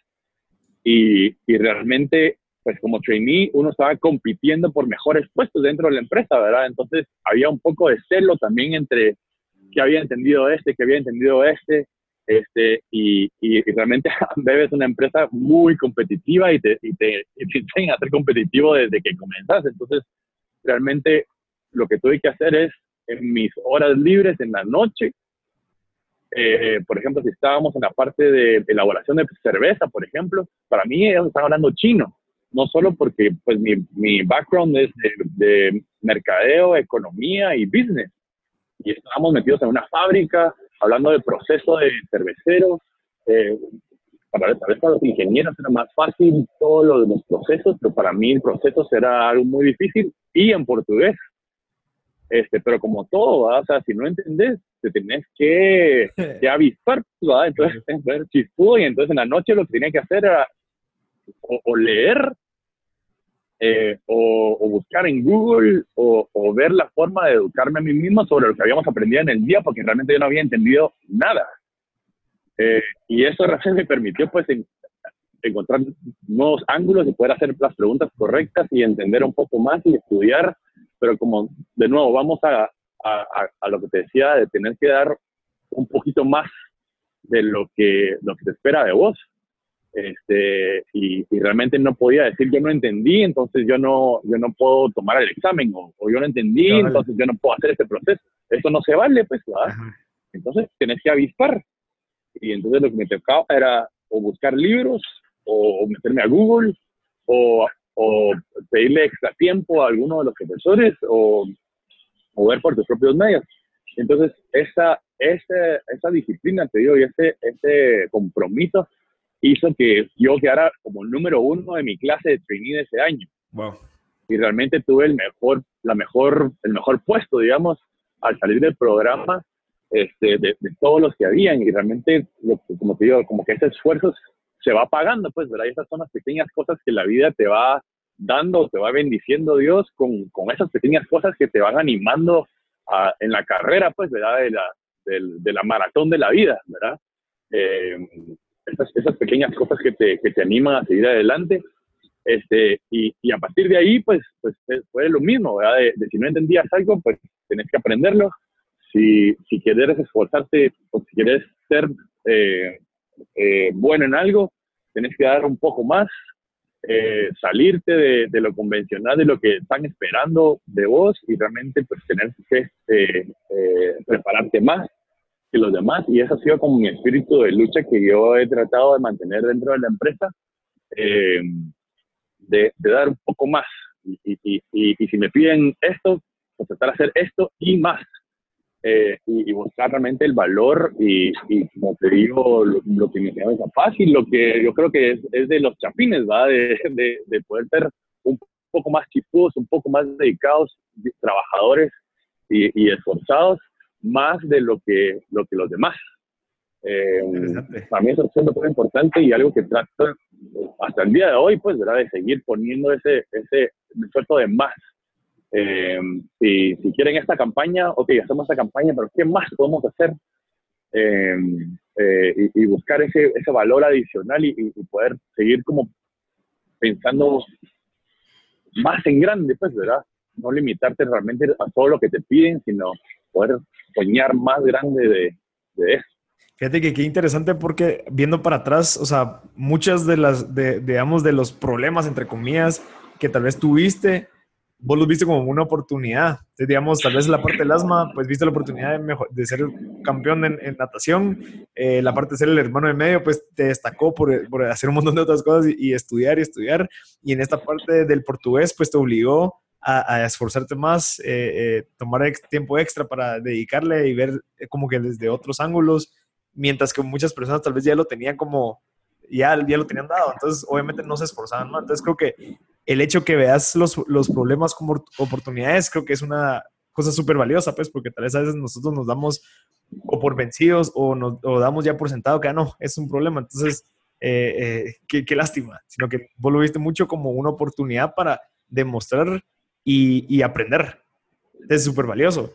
y, y realmente, pues como trainee, uno estaba compitiendo por mejores puestos dentro de la empresa, ¿verdad? Entonces había un poco de celo también entre que había entendido este, que había entendido este, este, y, y, realmente Bebe es una empresa muy competitiva y te, y te, y te enseña a ser competitivo desde que comenzas. Entonces, realmente lo que tuve que hacer es en mis horas libres en la noche, eh, por ejemplo, si estábamos en la parte de elaboración de cerveza, por ejemplo, para mí ellos estaban hablando chino, no solo porque pues mi, mi background es de, mercadeo, economía y business, y estábamos metidos en una fábrica hablando de proceso de cerveceros, eh, para, tal vez para los ingenieros era más fácil todo lo de los procesos, pero para mí el proceso era algo muy difícil. Y en portugués. Este, pero como todo, o sea, si no entendés, te tenés que, que avisar, ¿verdad? Entonces, ver chispudo y entonces en la noche lo que tenía que hacer era o, leer eh, o, o, buscar en Google o, o, ver la forma de educarme a mí mismo sobre lo que habíamos aprendido en el día, porque realmente yo no había entendido nada. Eh, y eso realmente me permitió pues encontrar nuevos ángulos y poder hacer las preguntas correctas y entender un poco más y estudiar pero como de nuevo vamos a, a, a, lo que te decía, de tener que dar un poquito más de lo que, lo que te espera de vos. Este, y, y, realmente no podía decir yo no entendí, entonces yo no, yo no puedo tomar el examen, o, yo no entendí, entonces yo no puedo hacer este proceso. Eso no se vale, pues. Entonces tenés que avispar. Y entonces lo que me tocaba era o buscar libros, o meterme a Google, o o pedirle extra tiempo a alguno de los profesores o, o ver por tus propios medios. Entonces, esa, esa, esa disciplina, te digo, y ese, ese compromiso hizo que yo quedara como el número uno de mi clase de trainee de ese año. Wow. Y realmente tuve el mejor, la mejor, el mejor puesto, digamos, al salir del programa este, de, de todos los que habían. Y realmente, como te digo, como que ese esfuerzo se va pagando, pues, ¿verdad? Y esas son las pequeñas cosas que la vida te va dando, te va bendiciendo Dios con, con esas pequeñas cosas que te van animando en la carrera, pues, ¿verdad? De la, de, la maratón de la vida, ¿verdad? Eh, esas, esas, pequeñas cosas que te, que te animan a seguir adelante. Este, y, y, a partir de ahí, pues, pues fue lo mismo, ¿verdad? De, si no entendías algo, pues tenés que aprenderlo. si, si quieres esforzarte o si quieres ser eh, eh, bueno en algo, tienes que dar un poco más, eh, salirte de, lo convencional, de lo que están esperando de vos y realmente pues tener que prepararte más que los demás. Y eso ha sido como mi espíritu de lucha que yo he tratado de mantener dentro de la empresa, de, dar un poco más. Y, y si me piden esto, pues tratar de hacer esto y más. Eh, y, buscar realmente el valor y, y como te digo, lo, que me queda fácil, lo que yo creo que es, es de los chapines, ¿va? De, de, de, poder ser un poco más chipudos, un poco más dedicados, trabajadores y, y, esforzados, más de lo que, lo que los demás. Eh, para mí eso es muy importante y algo que trato hasta el día de hoy, pues, ¿verdad? De seguir poniendo ese, ese esfuerzo de más eh, si, si, quieren esta campaña, ok, hacemos esta campaña, pero ¿qué más podemos hacer? Eh, eh, y, buscar ese, ese valor adicional y, y, poder seguir como pensando más en grande, pues, ¿verdad? No limitarte realmente a todo lo que te piden, sino poder soñar más grande de, de eso. Fíjate que qué interesante porque viendo para atrás, o sea, muchas de las, de, digamos, de los problemas, entre comillas, que tal vez tuviste, vos los viste como una oportunidad. Entonces, digamos, tal vez la parte del asma, pues viste la oportunidad de, mejor, de ser campeón en, natación. Eh, la parte de ser el hermano de medio, pues te destacó por, por hacer un montón de otras cosas y, estudiar y estudiar. Y en esta parte del portugués, pues te obligó a, esforzarte más, eh, eh, tomar tiempo extra para dedicarle y ver como que desde otros ángulos, mientras que muchas personas tal vez ya lo tenían como, ya, ya lo tenían dado. Entonces, obviamente no se esforzaban más. Entonces, creo que el hecho que veas los, los problemas como oportunidades, creo que es una cosa súper valiosa, pues, porque tal vez a veces nosotros nos damos o por vencidos o nos damos ya por sentado que, ah, no, es un problema. Entonces, eh, eh, qué, qué, lástima, sino que vos lo viste mucho como una oportunidad para demostrar y, y aprender. Es súper valioso.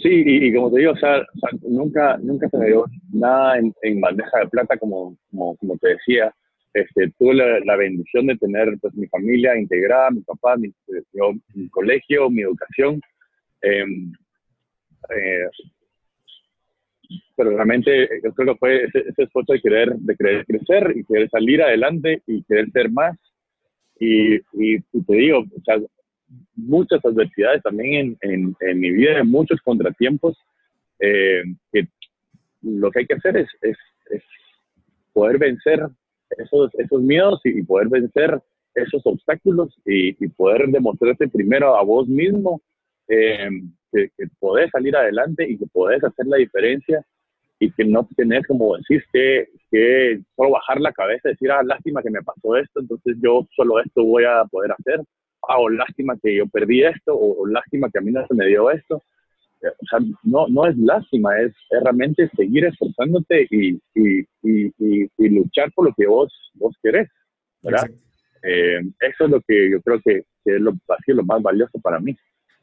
Sí, y, como te digo, o sea, nunca, nunca se me dio nada en, bandeja de plata, como, como te decía este, tuve la, bendición de tener pues, mi familia integrada, mi papá, mi, mi colegio, mi educación. Em, eh, pero realmente yo creo que fue ese, esfuerzo de querer, de querer crecer y querer salir adelante y querer ser más. Y, y, te digo, muchas adversidades también en, mi vida, muchos contratiempos, eh, que lo que hay que hacer es poder vencer esos, esos miedos y, poder vencer esos obstáculos y, poder demostrarte primero a vos mismo eh, que, que, podés salir adelante y que podés hacer la diferencia y que no tenés, como decís, que, que solo bajar la cabeza y decir, ah, lástima que me pasó esto, entonces yo solo esto voy a poder hacer, ah, o lástima que yo perdí esto, o, o lástima que a mí no se me dio esto o sea, no, no es lástima, es, realmente seguir esforzándote y, y, y, y, luchar por lo que vos, vos querés, ¿verdad? Eh, eso es lo que yo creo que, es lo, sido lo más valioso para mí.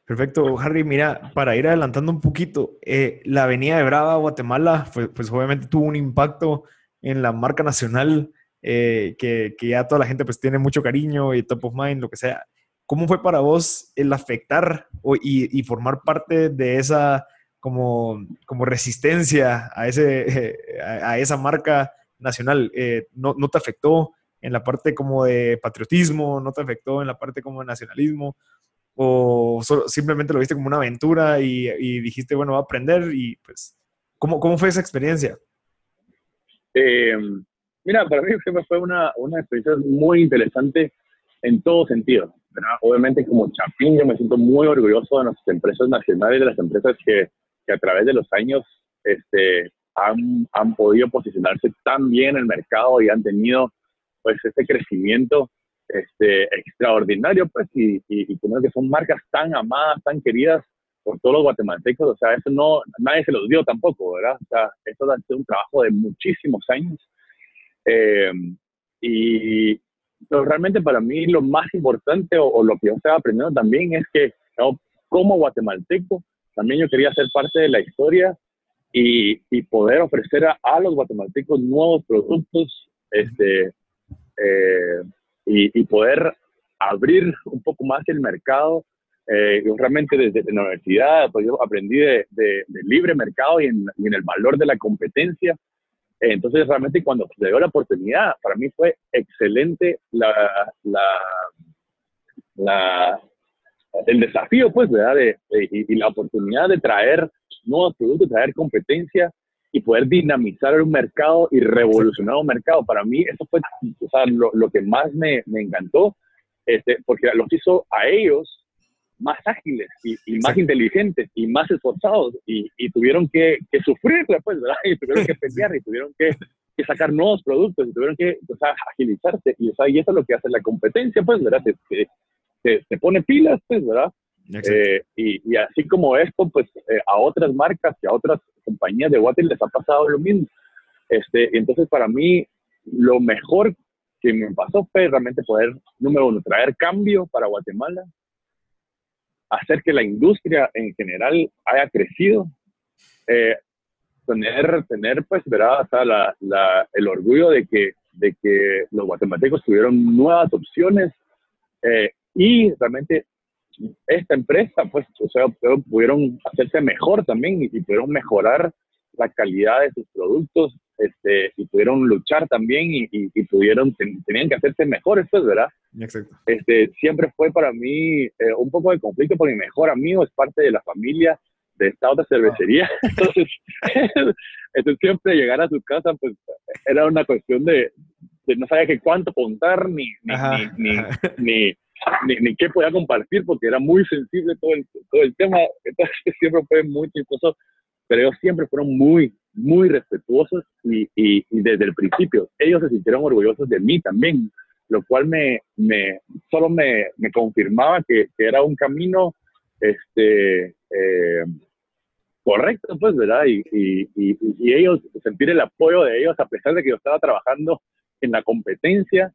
Perfecto, Harry. Mira, para ir adelantando un poquito, eh, la Avenida de Brava, Guatemala, pues, pues, obviamente tuvo un impacto en la marca nacional eh, que, que, ya toda la gente pues tiene mucho cariño y top of mind, lo que sea. ¿Cómo fue para vos el afectar y, formar parte de esa como, como resistencia a, ese, a, esa marca nacional? Eh, no, ¿No te afectó en la parte como de patriotismo? ¿No te afectó en la parte como de nacionalismo? ¿O simplemente lo viste como una aventura y, dijiste, bueno, voy a aprender? Y pues, ¿cómo, cómo fue esa experiencia? Eh, mira, para mí fue una, una experiencia muy interesante en todo sentido. Obviamente como Chapín yo me siento muy orgulloso de nuestras empresas nacionales, de las empresas que, que a través de los años este, han, han, podido posicionarse tan bien en el mercado y han tenido pues este crecimiento este, extraordinario pues y, que son marcas tan amadas, tan queridas por todos los guatemaltecos, o sea, eso no, nadie se los dio tampoco, ¿verdad? O sea, eso ha sido un trabajo de muchísimos años. Eh, y, pero realmente para mí lo más importante o, lo que yo estaba aprendiendo también es que como guatemalteco también yo quería ser parte de la historia y, y poder ofrecer a, a, los guatemaltecos nuevos productos este, eh, y, poder abrir un poco más el mercado Eh, yo realmente desde la universidad pues yo aprendí de, de, libre mercado y en, el valor de la competencia. Entonces realmente cuando se dio la oportunidad, para mí fue excelente la, la, el desafío, pues, ¿verdad? Y, la oportunidad de traer nuevos productos, traer competencia y poder dinamizar un mercado y revolucionar un mercado. Para mí eso fue o sea, lo, lo, que más me, me encantó, este, porque los hizo a ellos más ágiles y, y más inteligentes y más esforzados y, y tuvieron que, que, sufrir, pues, ¿verdad? Y tuvieron que pelear y tuvieron que, que, sacar nuevos productos y tuvieron que o sea, agilizarse. Y, o sea, y eso es lo que hace la competencia, pues, ¿verdad? Te, te, pone pilas, pues, ¿verdad? Eh, y, y, así como esto, pues eh, a otras marcas y a otras compañías de water les ha pasado lo mismo. Este, entonces, para mí, lo mejor que me pasó fue realmente poder, número uno, traer cambio para Guatemala, hacer que la industria en general haya crecido, eh, tener, tener, pues, ¿verdad? El orgullo de que, de que los guatemaltecos tuvieron nuevas opciones eh, y realmente esta empresa, pues, o sea, pudieron hacerse mejor también y, pudieron mejorar la calidad de sus productos este, y pudieron luchar también y, y, pudieron, tenían que hacerse mejores, pues, ¿verdad? Exacto. Este, siempre fue para mí eh, un poco de conflicto porque mi mejor amigo es parte de la familia de esta otra cervecería. Entonces, entonces, siempre llegar a su casa, pues, era una cuestión de, de no sabía qué cuánto contar ni, ni, ni ni, ni qué podía compartir porque era muy sensible todo el, todo el tema. Entonces siempre fue muy chistoso, pero ellos siempre fueron muy, muy respetuosos y, y, desde el principio ellos se sintieron orgullosos de mí también, lo cual me, me solo me, me confirmaba que, que, era un camino este, eh, correcto, pues, ¿verdad? Y, y, y, ellos, sentir el apoyo de ellos, a pesar de que yo estaba trabajando en la competencia,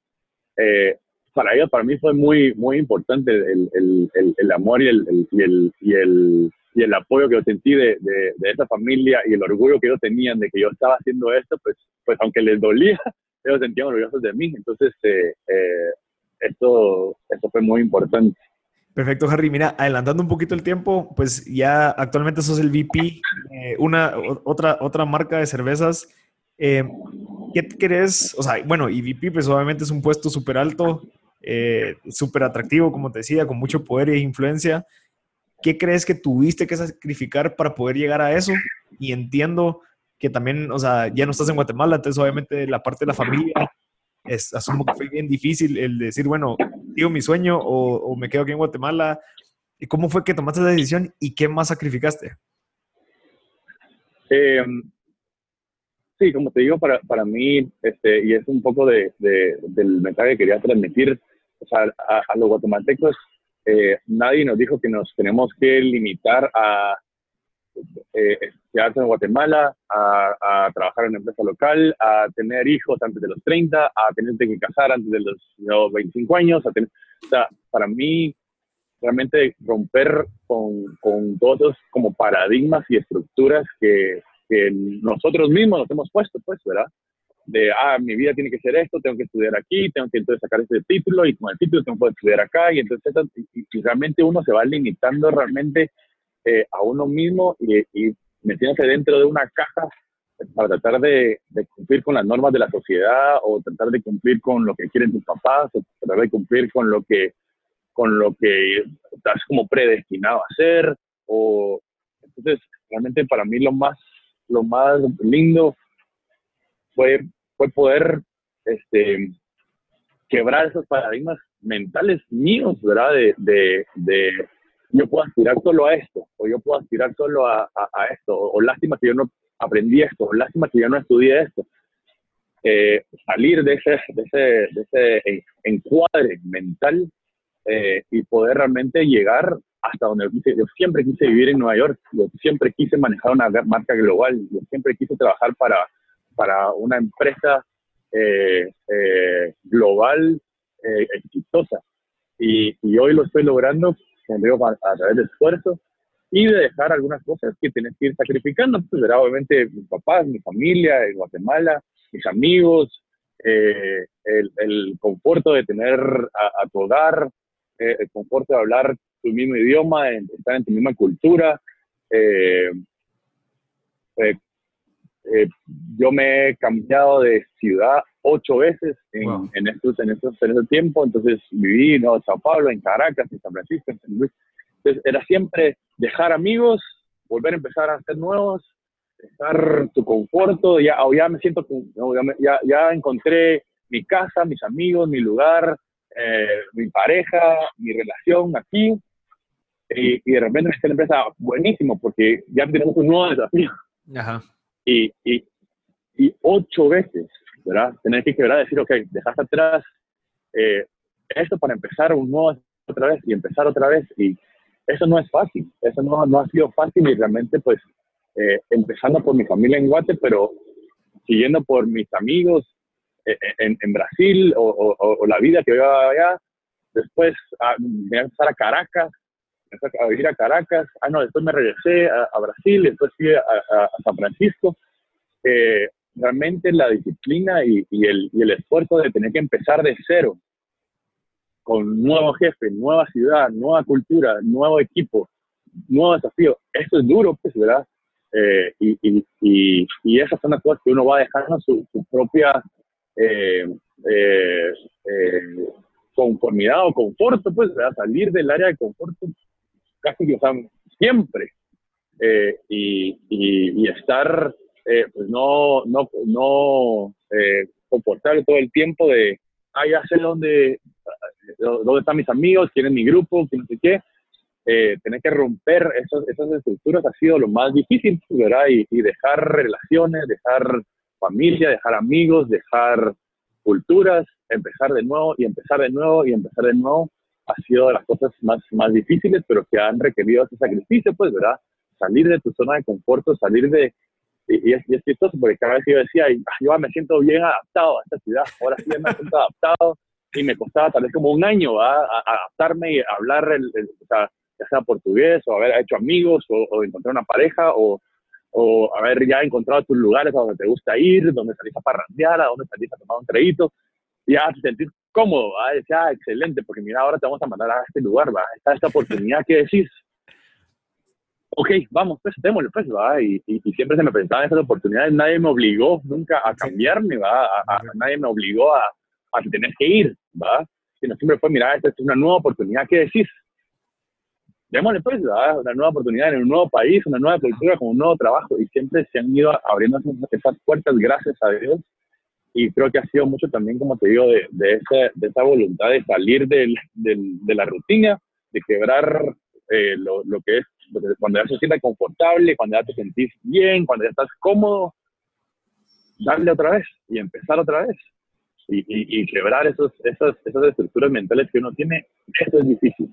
eh, para ellos, para mí fue muy, muy importante el, el, el, amor y el, y el, y el, y el apoyo que yo sentí de, de, de, esa familia y el orgullo que ellos tenían de que yo estaba haciendo esto, pues, pues aunque les dolía, ellos sentían orgullosos de mí. Entonces, eh, eh, esto, esto fue muy importante. Perfecto, Harry. Mira, adelantando un poquito el tiempo, pues ya actualmente sos el VP, eh, una otra, otra marca de cervezas. Eh, ¿Qué crees? O sea, bueno, y VP pues obviamente es un puesto súper alto eh, súper atractivo, como te decía, con mucho poder e influencia. ¿Qué crees que tuviste que sacrificar para poder llegar a eso? Y entiendo que también, o sea, ya no estás en Guatemala, entonces obviamente la parte de la familia, es, asumo que fue bien difícil el decir, bueno, digo mi sueño o, me quedo aquí en Guatemala. ¿Y cómo fue que tomaste esa decisión y qué más sacrificaste? Eh, sí, como te digo, para, para mí, este, y es un poco de, del mensaje que quería transmitir, o sea, a, los guatemaltecos, eh, nadie nos dijo que nos tenemos que limitar a eh, quedarse en Guatemala, a, trabajar en una empresa local, a tener hijos antes de los 30, a tener que casar antes de los, 25 años. A tener, o sea, para mí, realmente romper con, con todos como paradigmas y estructuras que, que nosotros mismos nos hemos puesto, pues, ¿verdad? De, ah, mi vida tiene que ser esto, tengo que estudiar aquí, tengo que entonces sacar este título y con el título tengo que estudiar acá y entonces realmente uno se va limitando realmente eh, a uno mismo y, metiéndose dentro de una caja para tratar de, de, cumplir con las normas de la sociedad o tratar de cumplir con lo que quieren tus papás o tratar de cumplir con lo que con lo que estás como predestinado a hacer. O entonces realmente para mí lo más lo más lindo fue fue poder este, quebrar esos paradigmas mentales míos, ¿verdad? De, de, de, yo puedo aspirar solo a esto, o yo puedo aspirar solo a, a, esto, o, lástima que yo no aprendí esto, o lástima que yo no estudié esto. Eh, salir de ese, de ese, de ese encuadre mental eh, y poder realmente llegar hasta donde yo, quise. yo siempre quise vivir en Nueva York, yo siempre quise manejar una marca global, yo siempre quise trabajar para para una empresa eh, eh, global eh, exitosa. Y, hoy lo estoy logrando a, a, través de esfuerzo y de dejar algunas cosas que tienes que ir sacrificando. Pues, obviamente, mis papás, mi familia en Guatemala, mis amigos, el, el conforto de tener a, a tu hogar, el conforto de hablar tu mismo idioma, estar en tu misma cultura. Eh, eh, yo me he cambiado de ciudad ocho veces en, en, estos, en, estos, en ese tiempo, entonces viví ¿no? en Sao Paulo, en Caracas, en San Francisco, en San Luis. Entonces era siempre dejar amigos, volver a empezar a hacer nuevos, estar tu conforto, ya, ya me siento, ya, ya, encontré mi casa, mis amigos, mi lugar, eh, mi pareja, mi relación aquí, y, y de repente es una empresa buenísimo porque ya tenemos un nuevo desafío. Ajá. Y, y, y, ocho veces, ¿verdad? Tener que quebrar, decir, ok, dejaste atrás eh, esto para empezar un nuevo otra vez y empezar otra vez. Y eso no es fácil, eso no, no ha sido fácil y realmente pues eh, empezando por mi familia en Guate, pero siguiendo por mis amigos eh, en, en, Brasil o, o, la vida que veo allá. Después a, me a empezar a Caracas, a vivir a Caracas. Ah, no, después me regresé a, a Brasil, después fui a, San Francisco. Eh, realmente la disciplina y, el, esfuerzo de tener que empezar de cero con nuevo jefe, nueva ciudad, nueva cultura, nuevo equipo, nuevo desafío. Eso es duro, pues, ¿verdad? Eh, y, y, esas son las cosas que uno va dejando su, su propia eh, eh, conformidad o confort, pues, ¿verdad? Salir del área de confort casi que, o siempre. y, y, estar, pues, no, no, no confortable todo el tiempo de, ah, ya sé dónde, dónde están mis amigos, quién es mi grupo, quién no sé qué. Eh, tener que romper esas, esas estructuras ha sido lo más difícil, ¿verdad? Y, y, dejar relaciones, dejar familia, dejar amigos, dejar culturas, empezar de nuevo y empezar de nuevo y empezar de nuevo ha sido de las cosas más, más difíciles, pero que han requerido ese sacrificio, pues, ¿verdad? Salir de tu zona de confort, salir de, y, y es chistoso porque cada vez que yo decía, yo me siento bien adaptado a esta ciudad, ahora sí me siento adaptado y me costaba tal vez como un año a, adaptarme y hablar, el, o sea, ya sea portugués o haber hecho amigos o, encontrar una pareja o, o, haber ya encontrado tus lugares a donde te gusta ir, donde salís a parrandear, a donde salís a tomar un traguito, y ya te sentir cómodo, ¿va? decía, ah, excelente, porque mira, ahora te vamos a mandar a este lugar, ¿va? está esta oportunidad que decís, ok, vamos, pues démosle, pues, va. Y, y, siempre se me presentaban esas oportunidades. Nadie me obligó nunca a cambiarme, va. A, nadie me obligó a, a, tener que ir, va. Sino siempre fue, mira, esta es una nueva oportunidad, ¿qué decís? Démosle, pues, va. Una nueva oportunidad en un nuevo país, una nueva cultura, con un nuevo trabajo. Y siempre se han ido abriendo esas puertas, gracias a Dios. Y creo que ha sido mucho también, como te digo, de, de, ese, de esa voluntad de salir del, del, de la rutina, de quebrar eh, lo, lo, que es cuando ya se siente confortable, cuando ya te sentís bien, cuando ya estás cómodo, darle otra vez y empezar otra vez. Y, y, quebrar esos, esas, esas estructuras mentales que uno tiene, eso es difícil.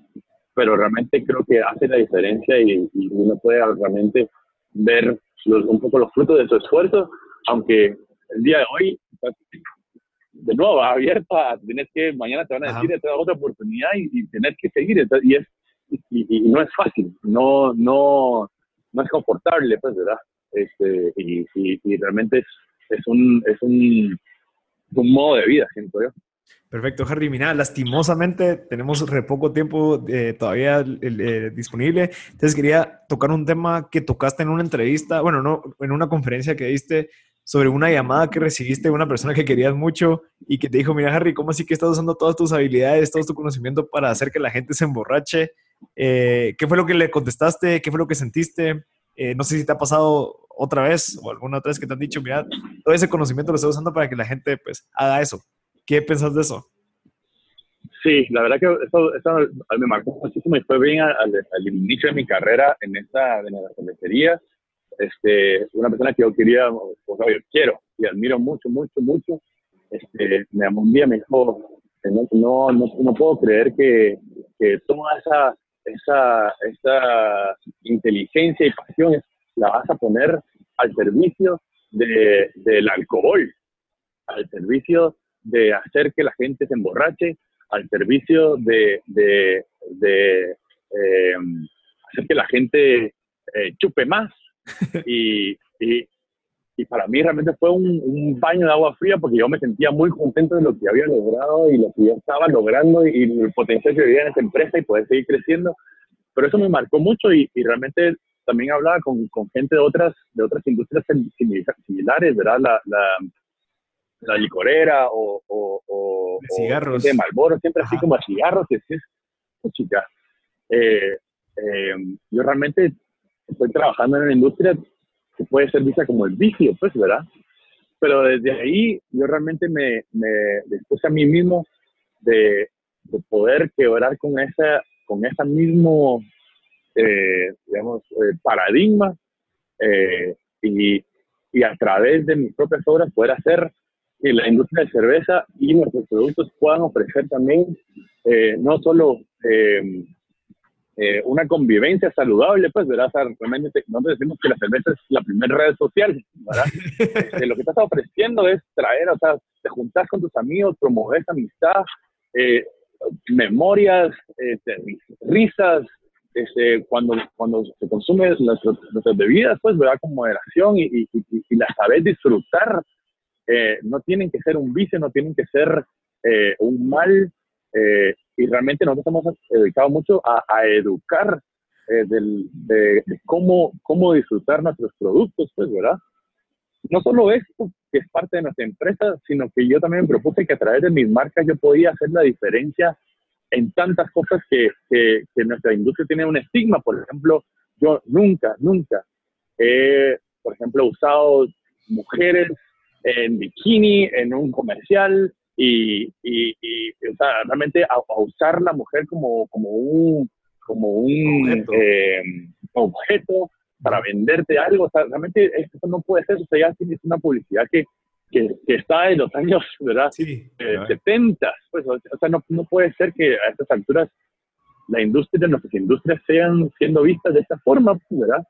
Pero realmente creo que hace la diferencia y, y uno puede realmente ver los, un poco los frutos de su esfuerzo, aunque el día de hoy, de nuevo, abierta, tienes que, mañana te van a decir, te da otra oportunidad y, y tener que seguir. Y es y, no es fácil, no, no, no es confortable, pues, ¿verdad? Este, y, y, realmente es, es, un, es un, un modo de vida, siento yo. Perfecto, Harry. Mira, lastimosamente tenemos re poco tiempo eh, todavía eh, disponible. Entonces quería tocar un tema que tocaste en una entrevista, bueno, no, en una conferencia que diste sobre una llamada que recibiste de una persona que querías mucho y que te dijo, mira, Harry, ¿cómo así que estás usando todas tus habilidades, todo tu conocimiento para hacer que la gente se emborrache? Eh, ¿Qué fue lo que le contestaste? ¿Qué fue lo que sentiste? Eh, no sé si te ha pasado otra vez o alguna otra vez que te han dicho, mira, todo ese conocimiento lo estoy usando para que la gente pues haga eso. ¿Qué piensas de eso? Sí, la verdad que eso, me marcó muchísimo y fue bien al, inicio de mi carrera en esta de la cervecería. Este, una persona que yo quería, o yo quiero y admiro mucho, mucho, mucho. Este, me llamó un día, me dijo, no, no, no, no puedo creer que, que toda esa esa, esa inteligencia y pasión la vas a poner al servicio de, del alcohol, al servicio de hacer que la gente se emborrache, al servicio de, de, eh, hacer que la gente eh, chupe más. Y, y, y para mí realmente fue un, un, baño de agua fría porque yo me sentía muy contento de lo que había logrado y lo que yo estaba logrando y, el potencial que había en esa empresa y poder seguir creciendo. Pero eso me marcó mucho y, y realmente también hablaba con, con, gente de otras, de otras industrias similares, ¿verdad? La, la, la licorera o, o, cigarros. de Malboro, siempre así como a cigarros, y es, chica, eh, eh, yo realmente estoy trabajando en una industria que puede ser vista como el vicio, pues, ¿verdad? Pero desde ahí yo realmente me, me a mí mismo de, de, poder quebrar con esa, con ese mismo, eh, digamos, eh, paradigma eh, y, a través de mis propias obras poder hacer que la industria de cerveza y nuestros productos puedan ofrecer también no solo eh, una convivencia saludable, pues, ¿verdad? O sea, realmente nosotros decimos que la cerveza es la primera red social, ¿verdad? Eh, lo que estás ofreciendo es traer, o sea, te juntas con tus amigos, promover esa amistad, eh, memorias, este, risas, este, cuando, cuando se consumen nuestras, bebidas, pues, ¿verdad? Con moderación y, y, y, la sabes disfrutar. no tienen que ser un vicio, no tienen que ser un mal, eh, y realmente nosotros hemos dedicado mucho a, educar eh, de, cómo, cómo disfrutar nuestros productos, pues, ¿verdad? No solo esto, que es parte de nuestra empresa, sino que yo también me propuse que a través de mis marcas yo podía hacer la diferencia en tantas cosas que, nuestra industria tiene un estigma. Por ejemplo, yo nunca, nunca he, por ejemplo, usado mujeres en bikini en un comercial, y, y, o sea, realmente a, usar la mujer como, como un, como un objeto. Eh, para venderte algo, o sea, realmente eso no puede ser, o sea, ya tienes una publicidad que, que, está en los años, ¿verdad? Sí, 70, eh, pues, o sea, no, no puede ser que a estas alturas la industria, nuestras industrias sean siendo vistas de esta forma, ¿verdad?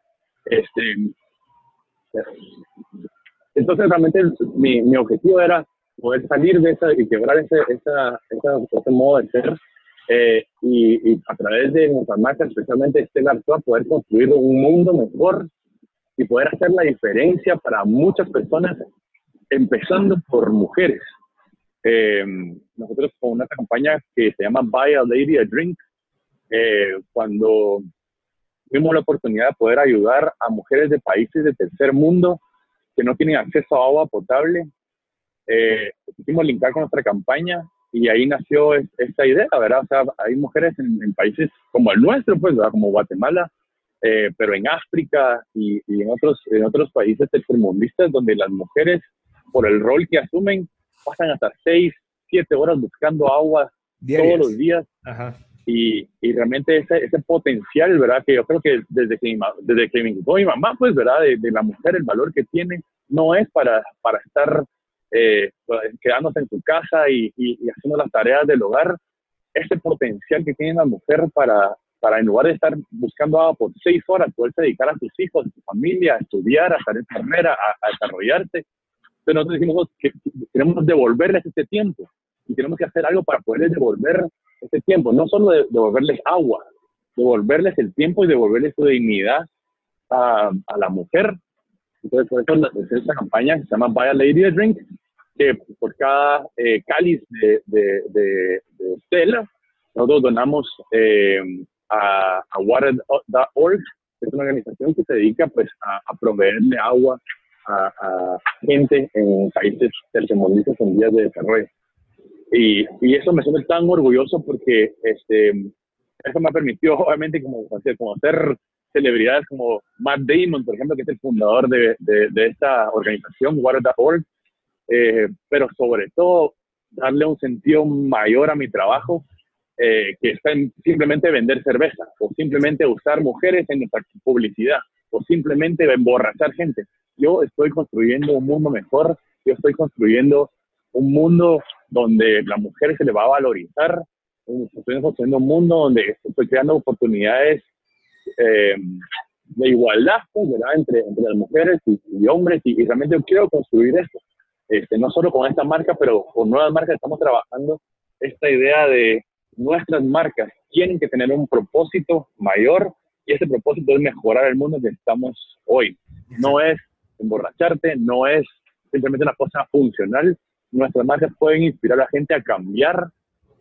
Este, entonces, realmente mi, mi objetivo era poder salir de esa y quebrar ese, esa, ese modo de ser eh, y, y, a través de nuestras marcas, especialmente Stellar Artois, poder construir un mundo mejor y poder hacer la diferencia para muchas personas, empezando por mujeres. Eh, nosotros con una campaña que se llama Buy a Lady a Drink, eh, cuando tuvimos la oportunidad de poder ayudar a mujeres de países de tercer mundo que no tienen acceso a agua potable, eh, quisimos linkar con nuestra campaña y ahí nació esta idea, ¿verdad? O sea, hay mujeres en, países como el nuestro, pues, ¿verdad? Como Guatemala, eh, pero en África y, en, otros, en otros países tercermundistas donde las mujeres, por el rol que asumen, pasan hasta seis, siete horas buscando agua todos los días. Y, y, realmente ese, ese potencial, ¿verdad? Que yo creo que desde que mi, desde que me mi mamá, pues, ¿verdad? De, de, la mujer, el valor que tiene, no es para, para estar eh, pues, quedándose en su casa y, haciendo las tareas del hogar, ese potencial que tiene la mujer para, para en lugar de estar buscando agua por seis horas, poderse dedicar a sus hijos, a su familia, a estudiar, a ser enfermera, a, a desarrollarse. Entonces nosotros decimos que queremos devolverles ese tiempo y tenemos que hacer algo para poderles devolver ese tiempo, no solo devolverles agua, devolverles el tiempo y devolverles su dignidad a, a la mujer entonces, por eso esta campaña que se llama Buy a Lady a Drink, que por cada eh, cáliz de, de, de, Stella, nosotros donamos eh, a, a Water.org, que es una organización que se dedica pues, a, proveerle agua a, gente en países tercermundistas en vías de desarrollo. Y, y, eso me siento tan orgulloso porque este, eso me permitió, obviamente, como, como hacer celebridades como Matt Damon, por ejemplo, que es el fundador de, de, esta organización, Water.org, eh, pero sobre todo darle un sentido mayor a mi trabajo, eh, que está en simplemente vender cerveza, o simplemente usar mujeres en nuestra publicidad, o simplemente emborrachar gente. Yo estoy construyendo un mundo mejor, yo estoy construyendo un mundo donde la mujer se le va a valorizar, estoy construyendo un mundo donde estoy creando oportunidades eh, de igualdad pues, ¿verdad? Entre, entre las mujeres y, hombres y, realmente yo quiero construir esto. Este, no solo con esta marca, pero con nuevas marcas estamos trabajando esta idea de nuestras marcas tienen que tener un propósito mayor y ese propósito es mejorar el mundo que estamos hoy. No es emborracharte, no es simplemente una cosa funcional. Nuestras marcas pueden inspirar a la gente a cambiar,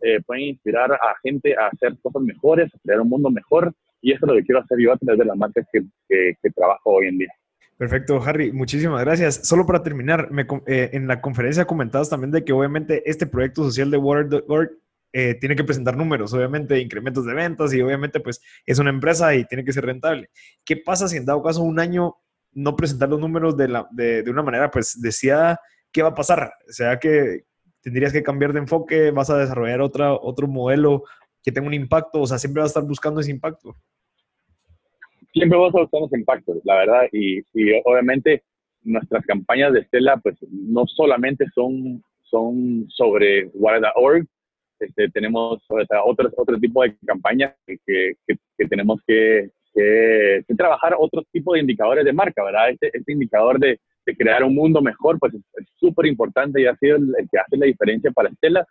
eh, pueden inspirar a gente a hacer cosas mejores, a crear un mundo mejor. Y eso es lo que quiero hacer yo a través de las marcas que, que, trabajo hoy en día. Perfecto, Harry. Muchísimas gracias. Solo para terminar, me, eh, en la conferencia comentabas también de que obviamente este proyecto social de Water.org eh, tiene que presentar números, obviamente incrementos de ventas y obviamente pues es una empresa y tiene que ser rentable. ¿Qué pasa si en dado caso un año no presentar los números de, la, de, de una manera pues deseada? ¿Qué va a pasar? O sea que tendrías que cambiar de enfoque, vas a desarrollar otra, otro modelo que tenga un impacto, o sea, siempre vas a estar buscando ese impacto. Siempre vas a buscar ese impacto, la verdad, y, obviamente nuestras campañas de Estela pues no solamente son, son sobre Guarda.org, este, tenemos o otros, otro tipo de campañas que, que, tenemos que, que, trabajar otro tipo de indicadores de marca, ¿verdad? Este, este indicador de, de, crear un mundo mejor, pues es súper importante y ha sido el, que hace la diferencia para Estela.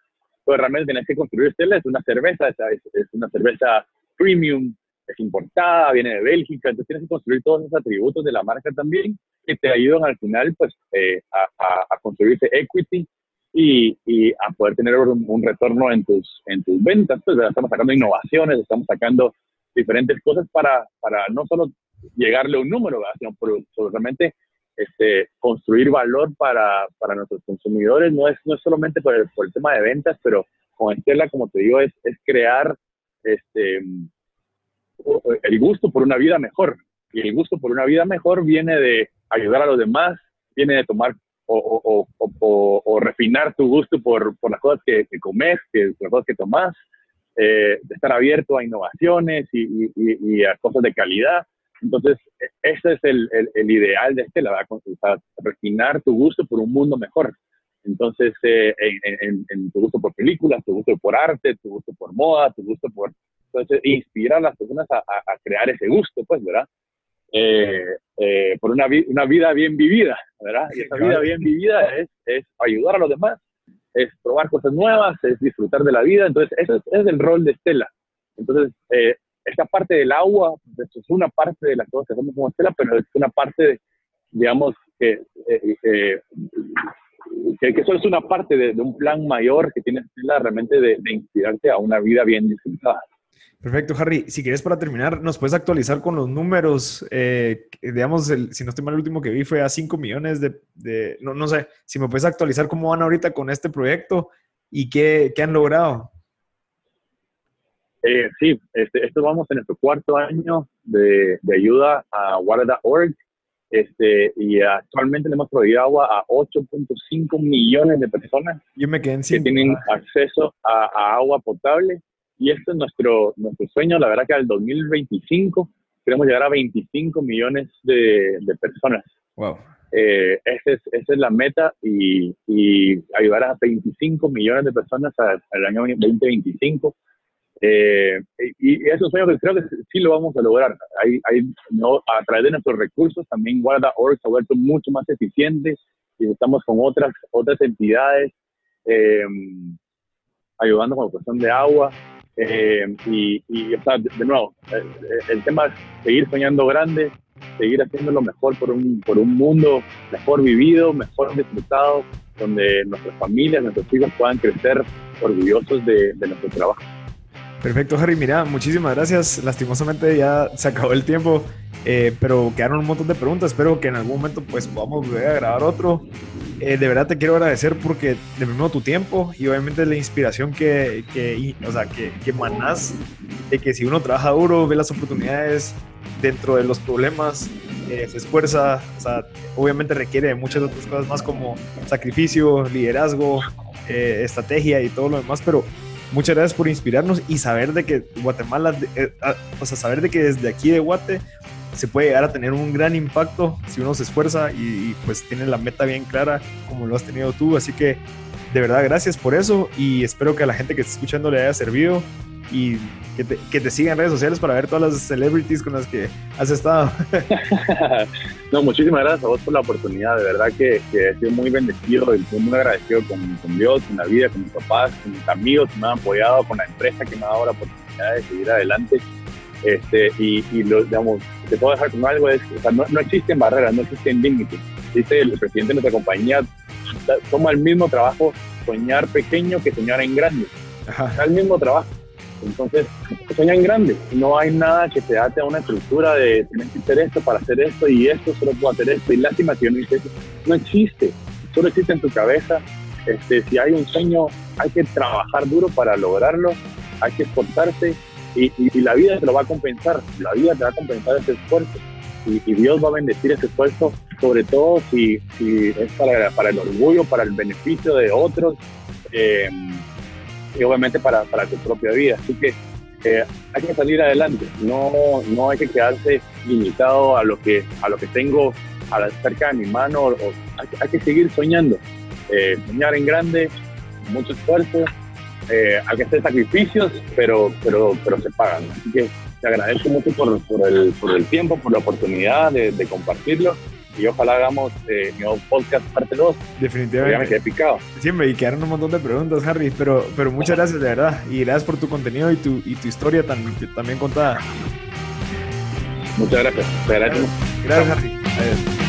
Pues realmente tenés que construir Estela, es una cerveza, es, es una cerveza premium, es importada, viene de Bélgica, entonces tienes que construir todos esos atributos de la marca también que te ayudan al final pues eh, a, a, a construirse equity y, y a poder tener un, retorno en tus, en tus ventas. Pues, estamos sacando innovaciones, estamos sacando diferentes cosas para, para no solo llegarle a un número, sino por, realmente este, construir valor para, para, nuestros consumidores. No es, no es solamente por el, por el tema de ventas, pero con Estela, como te digo, es, es crear este, el gusto por una vida mejor. Y el gusto por una vida mejor viene de ayudar a los demás, viene de tomar o, o, o, refinar tu gusto por, por las cosas que, comes, que, las cosas que tomas, eh, de estar abierto a innovaciones y, y, a cosas de calidad. Entonces, ese es el, el, ideal de este, la refinar tu gusto por un mundo mejor. Entonces, eh, en, en, tu gusto por películas, tu gusto por arte, tu gusto por moda, tu gusto por... Entonces, inspirar a las personas a, a crear ese gusto, pues, ¿verdad? Eh, eh, por una, una, vida bien vivida, ¿verdad? Y esa vida bien vivida es, es, ayudar a los demás, es probar cosas nuevas, es disfrutar de la vida. Entonces, ese es, el rol de Estela. Entonces, eh, esta parte del agua, pues, es una parte de las cosas que hacemos como Estela, pero es una parte, digamos, que, que, que, eso es una parte de, un plan mayor que tiene Estela realmente de, de inspirarte a una vida bien disfrutada. Perfecto, Harry. Si quieres para terminar, ¿nos puedes actualizar con los números? Eh, digamos, si no estoy mal, el último que vi fue a 5 millones de, no, no, sé, si me puedes actualizar cómo van ahorita con este proyecto y qué, qué han logrado. Eh, sí, este, esto vamos en nuestro cuarto año de, de ayuda a Water.org este, y actualmente le hemos proveído agua a 8.5 millones de personas Yo me quedé que tienen acceso a agua potable y este es nuestro, nuestro sueño, la verdad que al 2025 queremos llegar a 25 millones de, de personas. Wow. Eh, esa, es, esa es la meta y, y, ayudar a 25 millones de personas al año 2025. Eh, y, y es un sueño que creo que sí lo vamos a lograr. Hay, hay, a través de nuestros recursos también Guarda.org se ha vuelto mucho más eficiente y estamos con otras, otras entidades eh, ayudando con la cuestión de agua. Eh, y, o sea, de, nuevo, eh, el, tema es seguir soñando grande, seguir haciendo lo mejor por un, por un mundo mejor vivido, mejor disfrutado, donde nuestras familias, nuestros hijos puedan crecer orgullosos de nuestro trabajo. Perfecto, Harry. Mira, muchísimas gracias. Lastimosamente ya se acabó el tiempo, eh, pero quedaron un montón de preguntas. Espero que en algún momento pues podamos volver a grabar otro. Eh, de verdad te quiero agradecer porque de primero tu tiempo y obviamente la inspiración que, que, o sea, que, que manás de que si uno trabaja duro, ve las oportunidades dentro de los problemas, eh, se esfuerza, o sea, obviamente requiere muchas otras cosas más como sacrificio, liderazgo, estrategia y todo lo demás, pero muchas gracias por inspirarnos y saber de que Guatemala, eh, ah, o sea, saber de que desde aquí de Guate se puede llegar a tener un gran impacto si uno se esfuerza y, pues tiene la meta bien clara como lo has tenido tú. Así que de verdad gracias por eso y espero que a la gente que está escuchando le haya servido y que te, que te sigan en redes sociales para ver todas las celebrities con las que has estado. no, muchísimas gracias a vos por la oportunidad. De verdad que, que he sido muy bendecido y muy agradecido con, con, Dios, con la vida, con mis papás, con mis amigos que me han apoyado, con la empresa que me ha dado la oportunidad de seguir adelante. Este, y, y lo, digamos, te puedo dejar con algo, es, o sea, no, no existen barreras, no existen límites dice el presidente de nuestra compañía, toma el mismo trabajo soñar pequeño que soñar en grande. Ajá. el mismo trabajo. Entonces, sueña en grande. No hay nada que te ate a una estructura de tienes que hacer esto para hacer esto y esto solo puedo hacer esto. Y lástima que no eso. No existe. Solo existe en tu cabeza. Este, si hay un sueño, hay que trabajar duro para lograrlo. Hay que esforzarse y, la vida te lo va a compensar. La vida te va a compensar ese esfuerzo. Y, Dios va a bendecir ese esfuerzo, sobre todo si, si es para, para, el orgullo, para el beneficio de otros. Eh, y obviamente para, para tu propia vida. Así que eh, hay que salir adelante, no, no hay que quedarse limitado a lo que, a lo que tengo a la cerca de mi mano, hay, que seguir soñando, eh, soñar en grande, mucho esfuerzo, eh, hay que hacer sacrificios, pero, pero, pero se pagan. Así que te agradezco mucho por, por, el, por el tiempo, por la oportunidad de compartirlo y ojalá hagamos eh, mi podcast parte 2. Definitivamente. Ya me quedé picado. Sí, me quedaron un montón de preguntas, Harry, pero, pero muchas gracias de verdad. Y gracias por tu contenido y tu, y tu historia tan, también contada. Muchas gracias. Gracias, gracias Harry. Adiós.